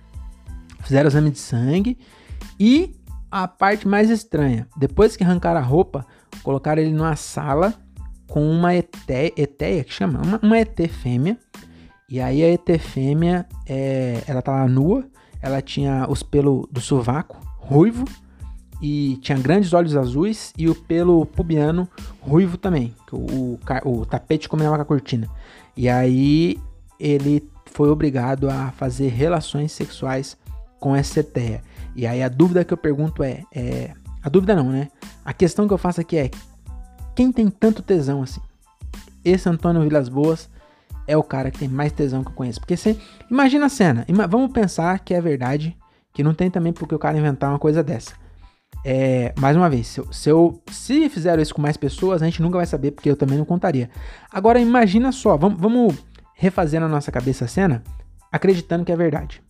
fizeram o exame de sangue e a parte mais estranha, depois que arrancaram a roupa, colocaram ele numa sala com uma etéia, que chama? Uma, uma ET fêmea. E aí a ET fêmea, é, ela tava nua, ela tinha os pelos do sovaco ruivo e tinha grandes olhos azuis e o pelo pubiano ruivo também, o, o, o tapete combinava com a cortina. E aí ele foi obrigado a fazer relações sexuais com essa etéia. E aí a dúvida que eu pergunto é, é, a dúvida não, né? A questão que eu faço aqui é quem tem tanto tesão assim? Esse Antônio Vilas Boas é o cara que tem mais tesão que eu conheço. Porque você. Imagina a cena. Ima, vamos pensar que é verdade. Que não tem também porque o cara inventar uma coisa dessa. É, mais uma vez, se, eu, se, eu, se fizeram isso com mais pessoas, a gente nunca vai saber, porque eu também não contaria. Agora, imagina só, vamos, vamos refazer na nossa cabeça a cena, acreditando que é verdade.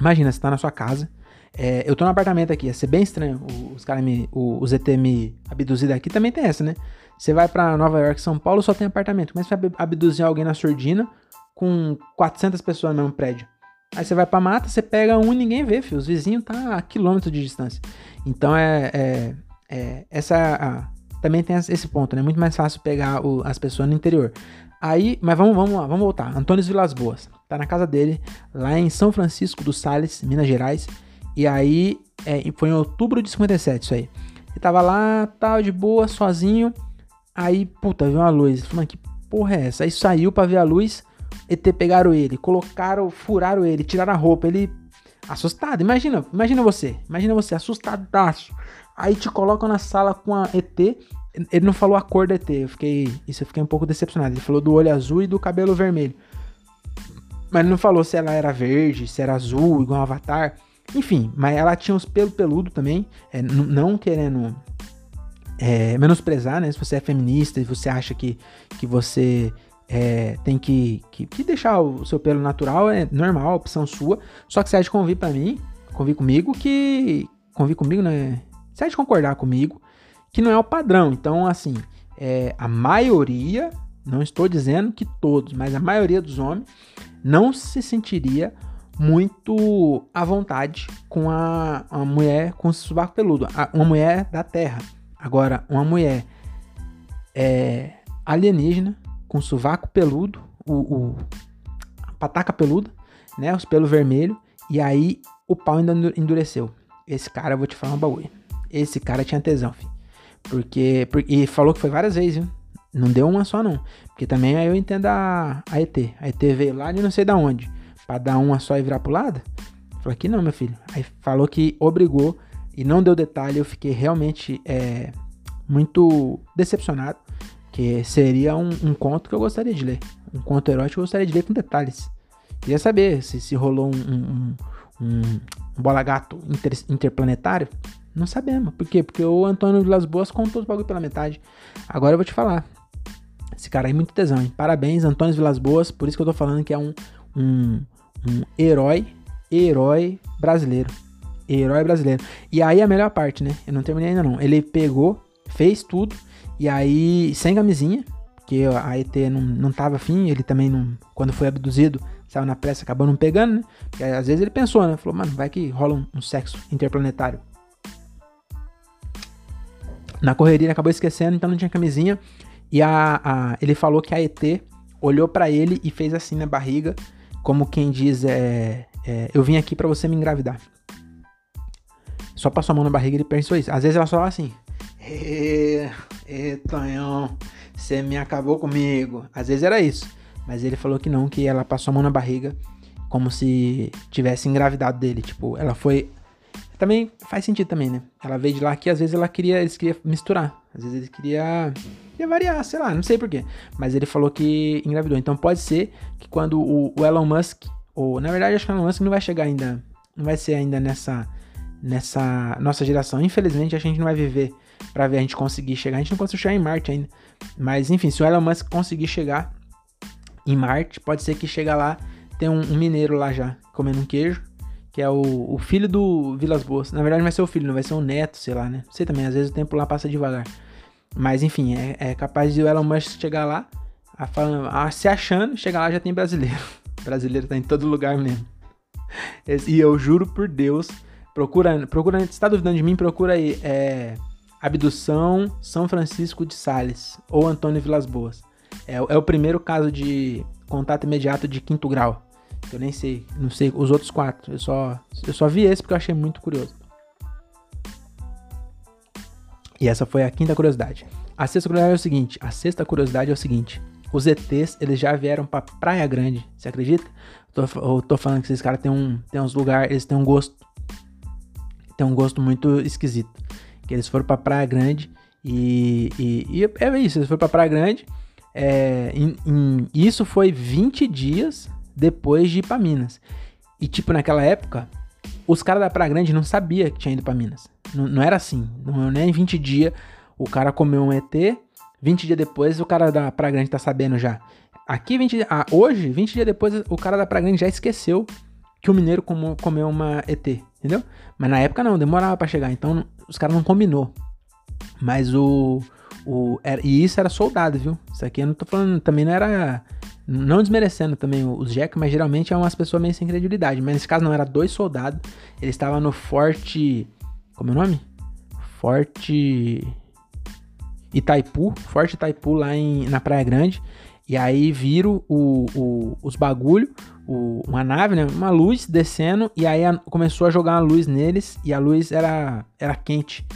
Imagina, você tá na sua casa, é, eu tô no apartamento aqui, ia ser bem estranho os caras me. O, ZT me abduzir daqui também tem essa, né? Você vai para Nova York, São Paulo, só tem apartamento. Mas você vai abduzir alguém na surdina com 400 pessoas no mesmo prédio. Aí você vai pra mata, você pega um e ninguém vê, filho. Os vizinhos tá a quilômetros de distância. Então é. é, é essa. Também tem esse ponto, né? Muito mais fácil pegar o, as pessoas no interior. Aí, mas vamos, vamos lá, vamos voltar. Antônio Vilas Boas. Tá na casa dele, lá em São Francisco dos Sales, Minas Gerais. E aí, é, foi em outubro de 57 isso aí. Ele tava lá, tal, de boa, sozinho. Aí, puta, viu uma luz. Falei, que porra é essa? Aí saiu pra ver a luz. ET pegaram ele, colocaram, furaram ele, tiraram a roupa. Ele assustado. Imagina, imagina você, imagina você, assustadaço. Aí te colocam na sala com a ET. Ele não falou a cor do ET. Eu fiquei, isso eu fiquei um pouco decepcionado. Ele falou do olho azul e do cabelo vermelho. Mas ele não falou se ela era verde, se era azul, igual um avatar. Enfim, mas ela tinha os pelos peludo também, é, não querendo é, menosprezar, né? Se você é feminista e você acha que, que você é, tem que, que, que, deixar o seu pelo natural, é normal, opção sua. Só que você há de convir para mim, convir comigo que. Convir comigo, né? Você há de concordar comigo que não é o padrão. Então, assim, é, a maioria, não estou dizendo que todos, mas a maioria dos homens não se sentiria muito à vontade com a, a mulher com subaco peludo, a, uma mulher da Terra. Agora, uma mulher é, alienígena com sovaco peludo, o, o a pataca peluda, né, os pelos vermelhos, e aí o pau ainda endureceu. Esse cara, eu vou te falar um bagulho. Esse cara tinha tesão, filho. Porque, porque. E falou que foi várias vezes, viu? Não deu uma só, não. Porque também aí eu entendo a, a ET. A ET veio lá de não sei da onde para dar uma só e virar pro lado? Falei que não, meu filho. Aí falou que obrigou e não deu detalhe. Eu fiquei realmente é, muito decepcionado. Que seria um, um, conto que eu gostaria de ler. Um conto erótico eu gostaria de ler com detalhes. Queria saber se, se rolou um, um, um, bola gato inter, interplanetário. Não sabemos. Por quê? Porque o Antônio Las Boas contou os bagulho pela metade. Agora eu vou te falar. Esse cara aí é muito tesão, hein? Parabéns, Antônio Vilas Boas. Por isso que eu tô falando que é um, um, um herói, herói brasileiro. Herói brasileiro. E aí a melhor parte, né? Eu não terminei ainda não. Ele pegou, fez tudo, e aí, sem camisinha, porque a ET não, não tava afim, ele também não. Quando foi abduzido, saiu na pressa, acabou não pegando, né? Porque às vezes ele pensou, né? Falou, mano, vai que rola um, um sexo interplanetário. Na correria ele acabou esquecendo, então não tinha camisinha. E a, a ele falou que a ET olhou para ele e fez assim na barriga como quem diz, é, é eu vim aqui para você me engravidar. Só passou a mão na barriga e ele pensou isso. Às vezes ela só fala assim, Ê, Tonhão, você me acabou comigo. Às vezes era isso. Mas ele falou que não, que ela passou a mão na barriga como se tivesse engravidado dele. Tipo, ela foi. Também faz sentido também, né? Ela veio de lá que às vezes ela queria, eles queriam misturar. Às vezes ele queria ia variar, sei lá, não sei porquê. Mas ele falou que engravidou. Então pode ser que quando o, o, Elon Musk, ou na verdade acho que o Elon Musk não vai chegar ainda, não vai ser ainda nessa, nessa nossa geração. Infelizmente a gente não vai viver para ver a gente conseguir chegar. A gente não conseguiu chegar em Marte ainda. Mas enfim, se o Elon Musk conseguir chegar em Marte, pode ser que chega lá, tem um, um mineiro lá já, comendo um queijo. Que é o, o filho do Vilas Boas. Na verdade, não vai ser o filho, não vai ser o neto, sei lá, né? Sei também, às vezes o tempo lá passa devagar. Mas enfim, é, é capaz de o Elon Musk chegar lá, a, a, se achando, chegar lá já tem brasileiro. brasileiro tá em todo lugar mesmo. E eu juro por Deus, procura, procura, se tá duvidando de mim, procura aí, é, abdução São Francisco de Sales ou Antônio Vilas Boas. É, é o primeiro caso de contato imediato de quinto grau. Eu nem sei, não sei os outros quatro. Eu só, eu só vi esse porque eu achei muito curioso. E essa foi a quinta curiosidade. A sexta curiosidade é o seguinte: a sexta curiosidade é o seguinte. Os ETs, eles já vieram pra Praia Grande, você acredita? Eu tô, eu tô falando que esses caras têm um, tem uns lugares, eles têm um gosto. Tem um gosto muito esquisito. Que eles foram pra Praia Grande e, e, e é isso, eles foram pra Praia Grande. É, em, em, isso foi 20 dias depois de ir pra Minas. E tipo, naquela época, os caras da Praia Grande não sabia que tinha ido pra Minas. Não, não era assim. Não, nem em 20 dias o cara comeu um ET, 20 dias depois o cara da Praia Grande tá sabendo já. Aqui, 20, ah, hoje, 20 dias depois, o cara da Praia Grande já esqueceu que o mineiro comeu, comeu uma ET, entendeu? Mas na época não, demorava para chegar, então os caras não combinou. Mas o, o era, e isso era soldado, viu? Isso aqui eu não tô falando, também não era não desmerecendo também os Jack, mas geralmente é umas pessoas meio sem credibilidade. Mas nesse caso não era dois soldados, ele estava no Forte, como é o nome? Forte Itaipu, Forte Itaipu lá em, na Praia Grande. E aí viram o, o, os bagulho, uma nave, né? Uma luz descendo. E aí a, começou a jogar uma luz neles. E a luz era, era quente.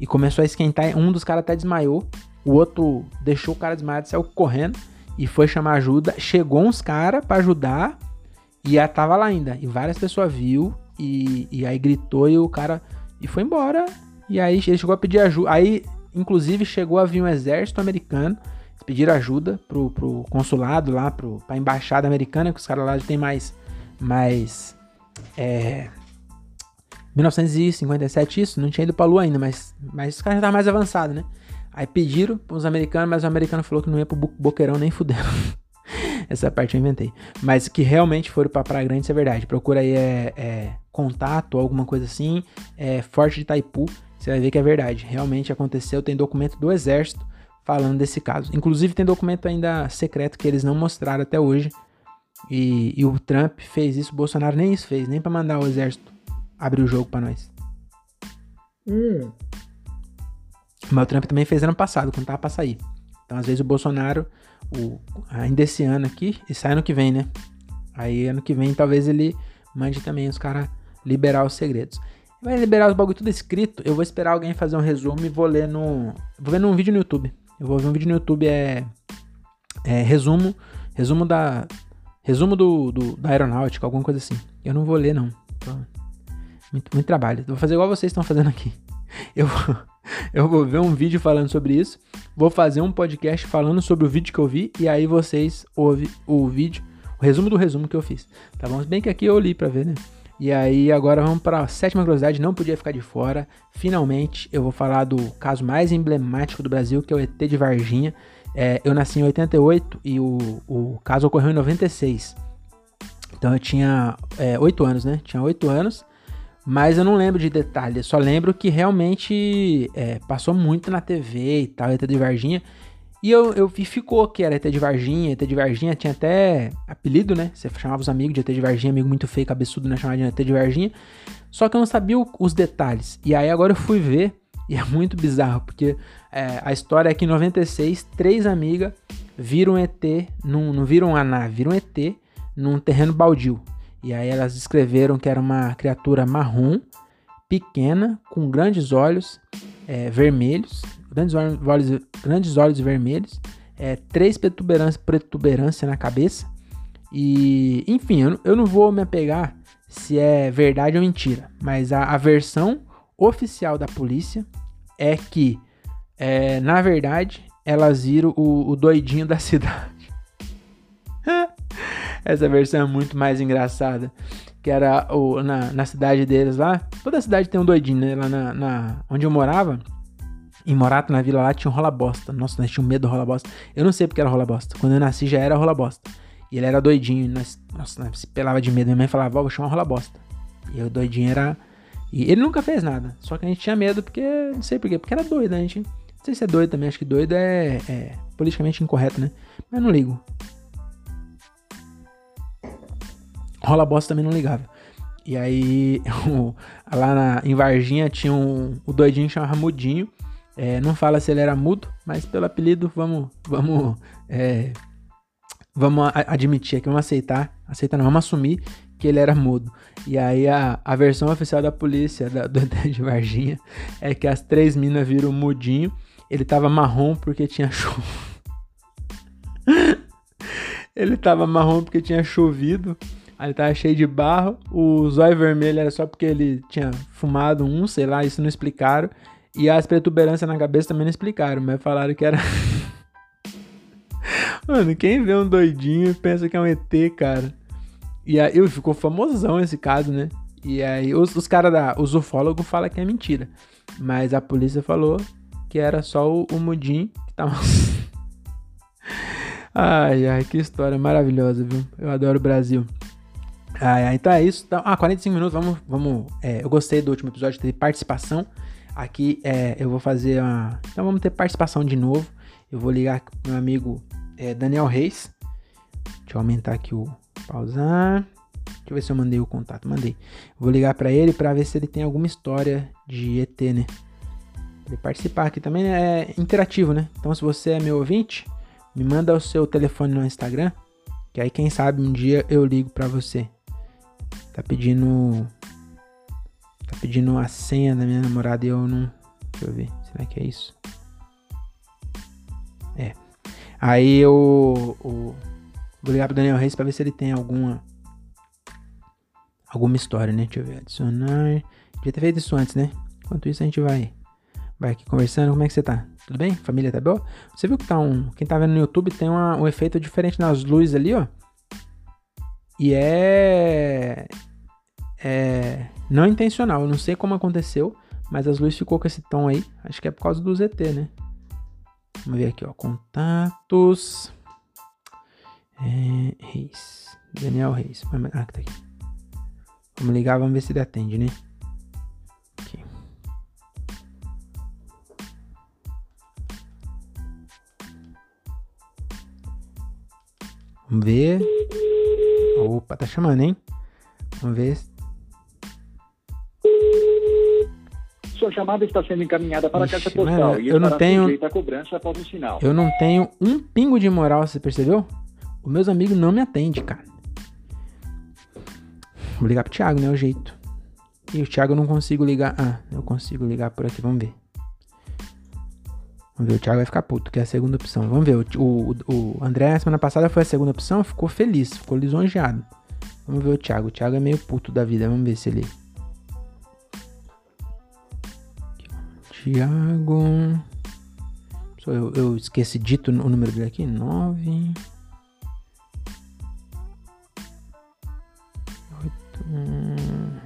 E começou a esquentar. Um dos caras até desmaiou. O outro deixou o cara desmaiado, saiu correndo. E foi chamar ajuda. Chegou uns caras para ajudar. E ela tava lá ainda. E várias pessoas viu. E, e aí gritou e o cara. E foi embora. E aí ele chegou a pedir ajuda. Aí Inclusive, chegou a vir um exército americano. Pediram ajuda pro, pro consulado lá, pro, pra embaixada americana, que os caras lá já tem mais. mais é, 1957, isso, não tinha ido pra lua ainda, mas, mas os caras já estavam mais avançados, né? Aí pediram pros americanos, mas o americano falou que não ia pro boqueirão nem fudendo. Essa parte eu inventei. Mas que realmente foram pra Praia Grande, isso é verdade. Procura aí é, é contato, alguma coisa assim. É Forte de Itaipu. Você vai ver que é verdade. Realmente aconteceu. Tem documento do Exército falando desse caso. Inclusive, tem documento ainda secreto que eles não mostraram até hoje. E, e o Trump fez isso, o Bolsonaro nem isso fez, nem para mandar o Exército abrir o jogo para nós. Hum. Mas o Trump também fez ano passado, quando tava pra sair. Então, às vezes, o Bolsonaro, o, ainda esse ano aqui, e sai ano que vem, né? Aí, ano que vem, talvez ele mande também os caras liberar os segredos. Vai liberar os bagulho tudo escrito. Eu vou esperar alguém fazer um resumo e vou ler no. Vou ver num vídeo no YouTube. Eu vou ver um vídeo no YouTube, é. É resumo. Resumo da. Resumo do, do da aeronáutica, alguma coisa assim. Eu não vou ler, não. Muito, muito trabalho. Vou fazer igual vocês estão fazendo aqui. Eu, eu vou ver um vídeo falando sobre isso. Vou fazer um podcast falando sobre o vídeo que eu vi. E aí vocês ouvem o vídeo. O resumo do resumo que eu fiz. Tá bom? Se bem que aqui eu li pra ver, né? E aí agora vamos para a sétima curiosidade, não podia ficar de fora. Finalmente eu vou falar do caso mais emblemático do Brasil, que é o ET de Varginha. É, eu nasci em 88 e o, o caso ocorreu em 96. Então eu tinha é, 8 anos, né? Tinha 8 anos, mas eu não lembro de detalhes. Só lembro que realmente é, passou muito na TV e tal, ET de Varginha. E eu, eu e ficou que era ET de Varginha, ET de Varginha tinha até apelido, né? Você chamava os amigos de ET de Varginha, amigo muito feio, cabeçudo, né? Chamava de ET de Varginha. Só que eu não sabia os detalhes. E aí agora eu fui ver, e é muito bizarro, porque é, a história é que em 96, três amigas viram ET, não viram a nave, viram ET num terreno baldio. E aí elas descreveram que era uma criatura marrom, pequena, com grandes olhos é, vermelhos, grandes olhos, grandes olhos vermelhos, é, três protuberâncias, protuberância na cabeça. E, enfim, eu, eu não vou me apegar se é verdade ou mentira, mas a, a versão oficial da polícia é que, é, na verdade, elas viram o, o doidinho da cidade. Essa versão é muito mais engraçada. Que era o, na, na cidade deles lá. Toda cidade tem um doidinho, né? Lá na, na onde eu morava, em Morato, na vila lá, tinha um rola bosta. Nossa, nós tínhamos medo do rola bosta. Eu não sei porque era rola bosta. Quando eu nasci já era rola bosta. E ele era doidinho. Nós, nossa, nós se pelava de medo. Minha mãe falava, vou chamar rola bosta. E o doidinho era. E ele nunca fez nada. Só que a gente tinha medo porque. Não sei porquê. Porque era doido, né? A gente. Não sei se é doido também. Acho que doido é, é politicamente incorreto, né? Mas não ligo. Rola bosta também não ligava. E aí, lá na, em Varginha tinha um. O doidinho chamava Mudinho. É, não fala se ele era mudo, mas pelo apelido vamos, vamos, é, vamos admitir aqui, vamos aceitar, aceitar não, vamos assumir que ele era mudo. E aí a, a versão oficial da polícia da, do de Varginha é que as três minas viram mudinho. Ele tava marrom porque tinha chuva. ele tava marrom porque tinha chovido. Aí ele tava cheio de barro. O zóio vermelho era só porque ele tinha fumado um, sei lá, isso não explicaram. E as protuberâncias na cabeça também não explicaram, mas falaram que era. Mano, quem vê um doidinho pensa que é um ET, cara. E aí ficou famosão esse caso, né? E aí os, os caras da. Os ufólogos falam que é mentira. Mas a polícia falou que era só o, o Mudim que tava. ai, ai, que história maravilhosa, viu? Eu adoro o Brasil. Ai, então é isso. Então, ah, 45 minutos, vamos. vamos é, eu gostei do último episódio, teve participação. Aqui é, eu vou fazer uma. Então vamos ter participação de novo. Eu vou ligar pro meu amigo é, Daniel Reis. Deixa eu aumentar aqui o, Pausar. Deixa eu ver se eu mandei o contato. Mandei. Vou ligar para ele para ver se ele tem alguma história de ET, né? Pra ele participar aqui também é interativo, né? Então, se você é meu ouvinte, me manda o seu telefone no Instagram, que aí quem sabe um dia eu ligo para você. Tá pedindo tá pedindo a senha da minha namorada e eu não, deixa eu ver, será que é isso? É. Aí eu, o Vou ligar pro Daniel Reis pra ver se ele tem alguma. Alguma história, né? Deixa eu ver. Adicionar. Devia ter feito isso antes, né? Enquanto isso, a gente vai. Vai aqui conversando. Como é que você tá? Tudo bem? Família tá boa? Você viu que tá um. Quem tá vendo no YouTube tem uma, um efeito diferente nas luzes ali, ó. E é. É. Não intencional. Eu não sei como aconteceu. Mas as luzes ficou com esse tom aí. Acho que é por causa do ZT, né? Vamos ver aqui, ó. Contatos. É, Reis. Daniel Reis. Ah, tá aqui. Vamos ligar, vamos ver se ele atende, né? Vamos ver. Opa, tá chamando, hein? Vamos ver. Sua chamada está sendo encaminhada para Ixi, a caixa postal mano, e eu não tenho, a cobrança após o sinal. Eu não tenho um pingo de moral, você percebeu? Os meus amigos não me atendem, cara. Vou ligar pro Thiago, né? O jeito. E o Thiago eu não consigo ligar. Ah, eu consigo ligar por aqui, vamos ver. Vamos ver, o Thiago vai ficar puto, que é a segunda opção. Vamos ver, o, o, o André semana passada foi a segunda opção, ficou feliz, ficou lisonjeado. Vamos ver o Thiago. O Thiago é meio puto da vida, vamos ver se ele. Thiago. Eu, eu esqueci dito o número dele aqui. 9. Hum.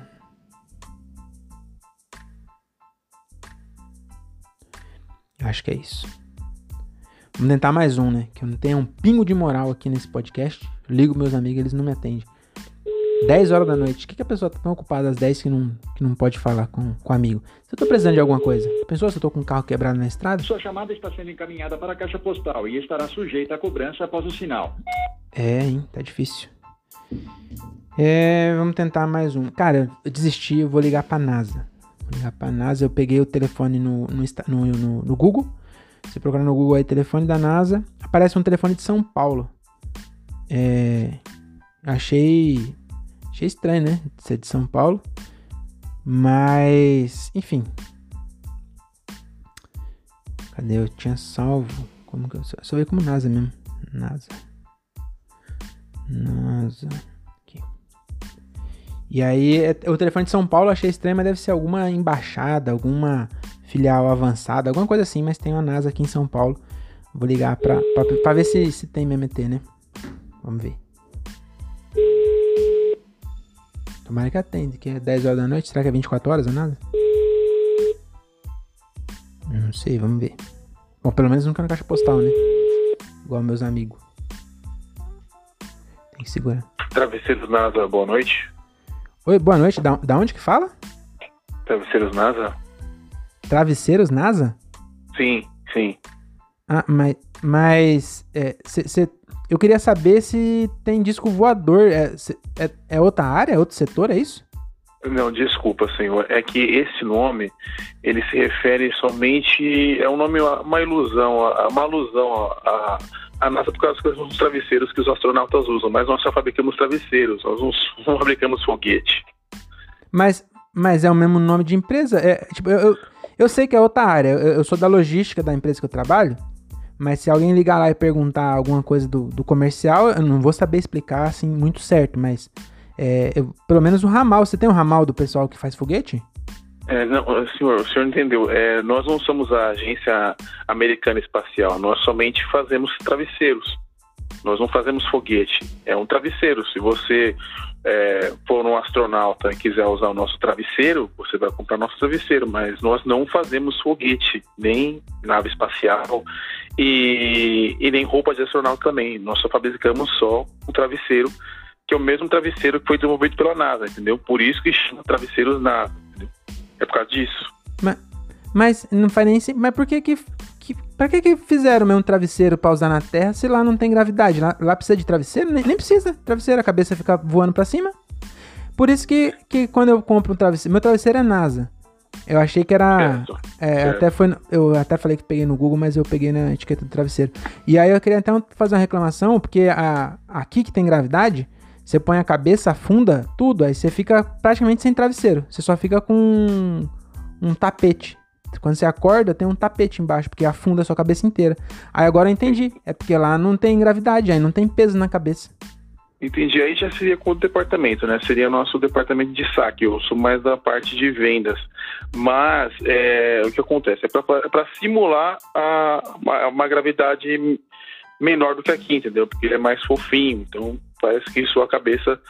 Acho que é isso. Vamos tentar mais um, né? Que eu não tenho um pingo de moral aqui nesse podcast. ligo meus amigos, eles não me atendem. 10 horas da noite. O que, que a pessoa tá tão ocupada às 10 que não, que não pode falar com, com amigo? Se eu tô precisando de alguma coisa. Pensou se eu tô com um carro quebrado na estrada? Sua chamada está sendo encaminhada para a caixa postal e estará sujeita à cobrança após o sinal. É, hein? Tá difícil. É, vamos tentar mais um. Cara, eu desisti, eu vou ligar pra NASA. Vou ligar pra NASA, eu peguei o telefone no, no, no, no, no Google. Você procurar no Google aí, telefone da NASA. Aparece um telefone de São Paulo. É, achei, achei estranho, né? Ser de São Paulo. Mas, enfim. Cadê? Eu tinha salvo. Como que eu só ver como NASA mesmo. NASA. NASA. E aí, é, o telefone de São Paulo eu achei estranho, mas deve ser alguma embaixada, alguma filial avançada, alguma coisa assim, mas tem uma NASA aqui em São Paulo. Vou ligar pra, pra, pra ver se, se tem MMT, né? Vamos ver. Tomara que atende, que é 10 horas da noite. Será que é 24 horas a NASA? Não sei, vamos ver. Bom, pelo menos nunca na caixa postal, né? Igual meus amigos. Tem que segurar. Travesseiros NASA, boa noite. Oi, boa noite. Da, da onde que fala? Travesseiros NASA. Travesseiros NASA? Sim, sim. Ah, mas. Mas. É, cê, cê, eu queria saber se tem disco voador. É, é, é, outra área? É outro setor? É isso? Não, desculpa, senhor. É que esse nome, ele se refere somente. É um nome, uma ilusão, uma alusão a, a NASA por causa dos travesseiros que os astronautas usam. Mas nós só fabricamos travesseiros, nós não, fabricamos foguete. Mas, mas é o mesmo nome de empresa? É, tipo, eu, eu, eu sei que é outra área. Eu, eu, sou da logística da empresa que eu trabalho. Mas se alguém ligar lá e perguntar alguma coisa do, do comercial, eu não vou saber explicar assim muito certo, mas é, eu, pelo menos o ramal. Você tem um ramal do pessoal que faz foguete? É, não, senhor, o senhor entendeu. É, nós não somos a agência americana espacial, nós somente fazemos travesseiros. Nós não fazemos foguete. É um travesseiro. Se você é, for um astronauta e quiser usar o nosso travesseiro, você vai comprar nosso travesseiro, mas nós não fazemos foguete, nem nave espacial e, e nem roupa de astronauta também. Nós só fabricamos só o travesseiro que é o mesmo travesseiro que foi desenvolvido pela NASA, entendeu? Por isso que chama travesseiros NASA, entendeu? É por causa disso. Mas, mas não faz nem Mas por que que, que Pra que que fizeram mesmo travesseiro pra usar na Terra se lá não tem gravidade? Lá, lá precisa de travesseiro? Nem, nem, precisa. Travesseiro, a cabeça fica voando pra cima. Por isso que, que quando eu compro um travesseiro... Meu travesseiro é NASA. Eu achei que era. Certo, é, certo. Até foi, eu até falei que peguei no Google, mas eu peguei na etiqueta do travesseiro. E aí eu queria até fazer uma reclamação, porque a, aqui que tem gravidade, você põe a cabeça, afunda tudo, aí você fica praticamente sem travesseiro. Você só fica com um, um tapete. Quando você acorda, tem um tapete embaixo, porque afunda a sua cabeça inteira. Aí agora eu entendi. É porque lá não tem gravidade, aí não tem peso na cabeça. Entendi. Aí já seria com o departamento, né? Seria nosso departamento de saque. Eu sou mais da parte de vendas. Mas é, o que acontece? É para simular a, uma, uma gravidade menor do que aqui, entendeu? Porque ele é mais fofinho. Então parece que sua cabeça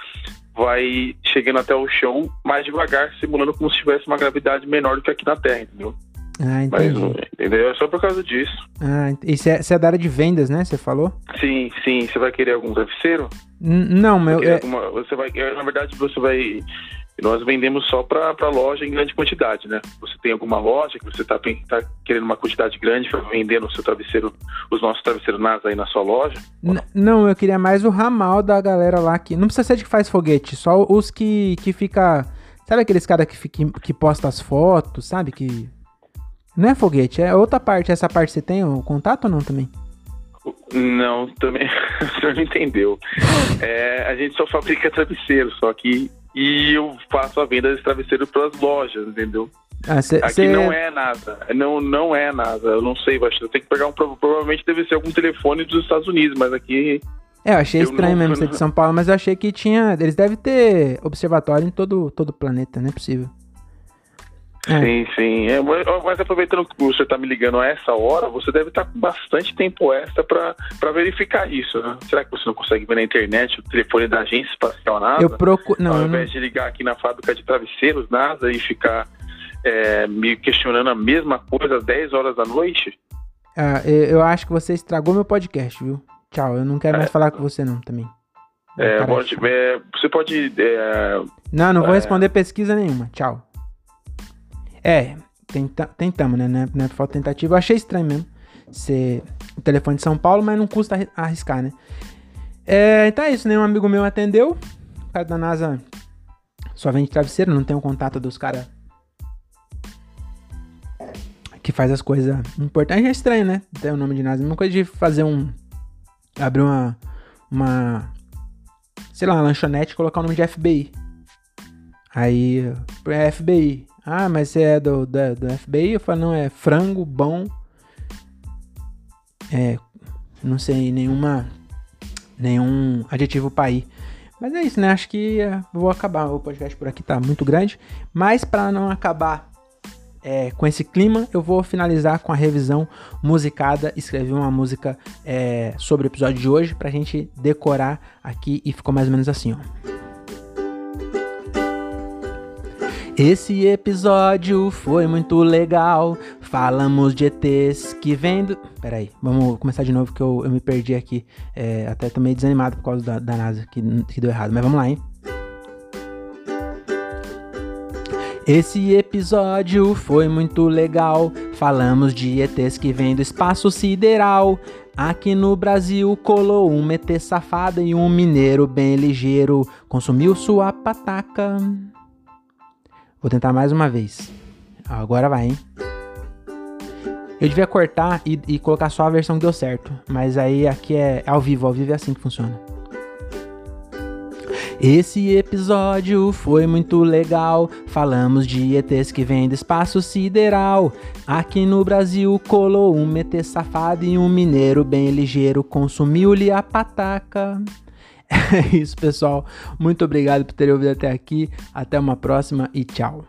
vai chegando até o chão mais devagar, simulando como se tivesse uma gravidade menor do que aqui na Terra, entendeu? Ah, entendi. Mas, entendeu? É só por causa disso. Ah, e você é, é da área de vendas, né? Você falou? Sim, sim. Você vai querer algum travesseiro? N não, meu. É... Alguma, você vai, na verdade, você vai nós vendemos só para loja em grande quantidade, né? Você tem alguma loja que você está tá querendo uma quantidade grande para vender no seu travesseiro, os nossos travesseiros NASA aí na sua loja? não, eu queria mais o ramal da galera lá que. Não precisa ser de que faz foguete, só os que, que fica. Sabe aqueles caras que, que, que posta as fotos, sabe? Que. Não é foguete, é outra parte. Essa parte você tem o contato ou não também? Não, também. o senhor não entendeu. É, a gente só fabrica travesseiro, só que e eu faço a venda desse travesseiro para as lojas, entendeu? Ah, cê, Aqui cê... não é nada, não, não é nada, eu não sei, eu tenho que pegar um, provavelmente deve ser algum telefone dos Estados Unidos, mas aqui... É, eu achei eu estranho não, mesmo ser de São Paulo, mas eu achei que tinha, eles devem ter observatório em todo, todo o planeta, não é possível. É. Sim, sim. É, mas aproveitando que você está me ligando a essa hora, você deve estar tá com bastante tempo extra para verificar isso, né? Será que você não consegue ver na internet o telefone da agência espacial NASA? Eu procuro. Não, Ao invés não... de ligar aqui na fábrica de travesseiros NASA e ficar é, me questionando a mesma coisa às 10 horas da noite? Ah, eu acho que você estragou meu podcast, viu? Tchau, eu não quero mais é. falar com você não também. É, pode, você pode. Não, não vou responder pesquisa nenhuma. Tchau. É, tenta, tentamos, né? Não é, falta tentativa. Eu achei estranho mesmo ser o telefone de São Paulo, mas não custa arriscar, né? É, então é isso, né? Um amigo meu atendeu. O cara da NASA só vende travesseiro, não tem o contato dos caras que faz as coisas importantes. É estranho, né? Tem o nome de NASA. É uma coisa de fazer um. abrir uma. Uma. Sei lá, uma lanchonete e colocar o nome de FBI. Aí. É FBI. Ah, mas é do, do, do FBI? Eu falo, não, é frango bom. É, não sei nenhuma, nenhum adjetivo ir. Mas é isso, né? Acho que é, vou acabar o podcast por aqui, tá muito grande. Mas para não acabar é, com esse clima, eu vou finalizar com a revisão musicada. Escrevi uma música é, sobre o episódio de hoje pra gente decorar aqui e ficou mais ou menos assim, ó. Esse episódio foi muito legal. Falamos de ETs que vem do. Pera aí, vamos começar de novo que eu, eu me perdi aqui. É, até tô meio desanimado por causa da, da NASA que, que deu errado. Mas vamos lá, hein? Esse episódio foi muito legal. Falamos de ETs que vem do espaço sideral. Aqui no Brasil colou um ET safado e um mineiro bem ligeiro consumiu sua pataca. Vou tentar mais uma vez. Agora vai, hein? Eu devia cortar e, e, colocar só a versão que deu certo. Mas aí aqui é ao vivo, ao vivo é assim que funciona. Esse episódio foi muito legal. Falamos de ETs que vêm do espaço sideral. Aqui no Brasil colou um ET safado e um mineiro bem ligeiro consumiu-lhe a pataca. É isso, pessoal. Muito obrigado por terem ouvido até aqui. Até uma próxima e tchau.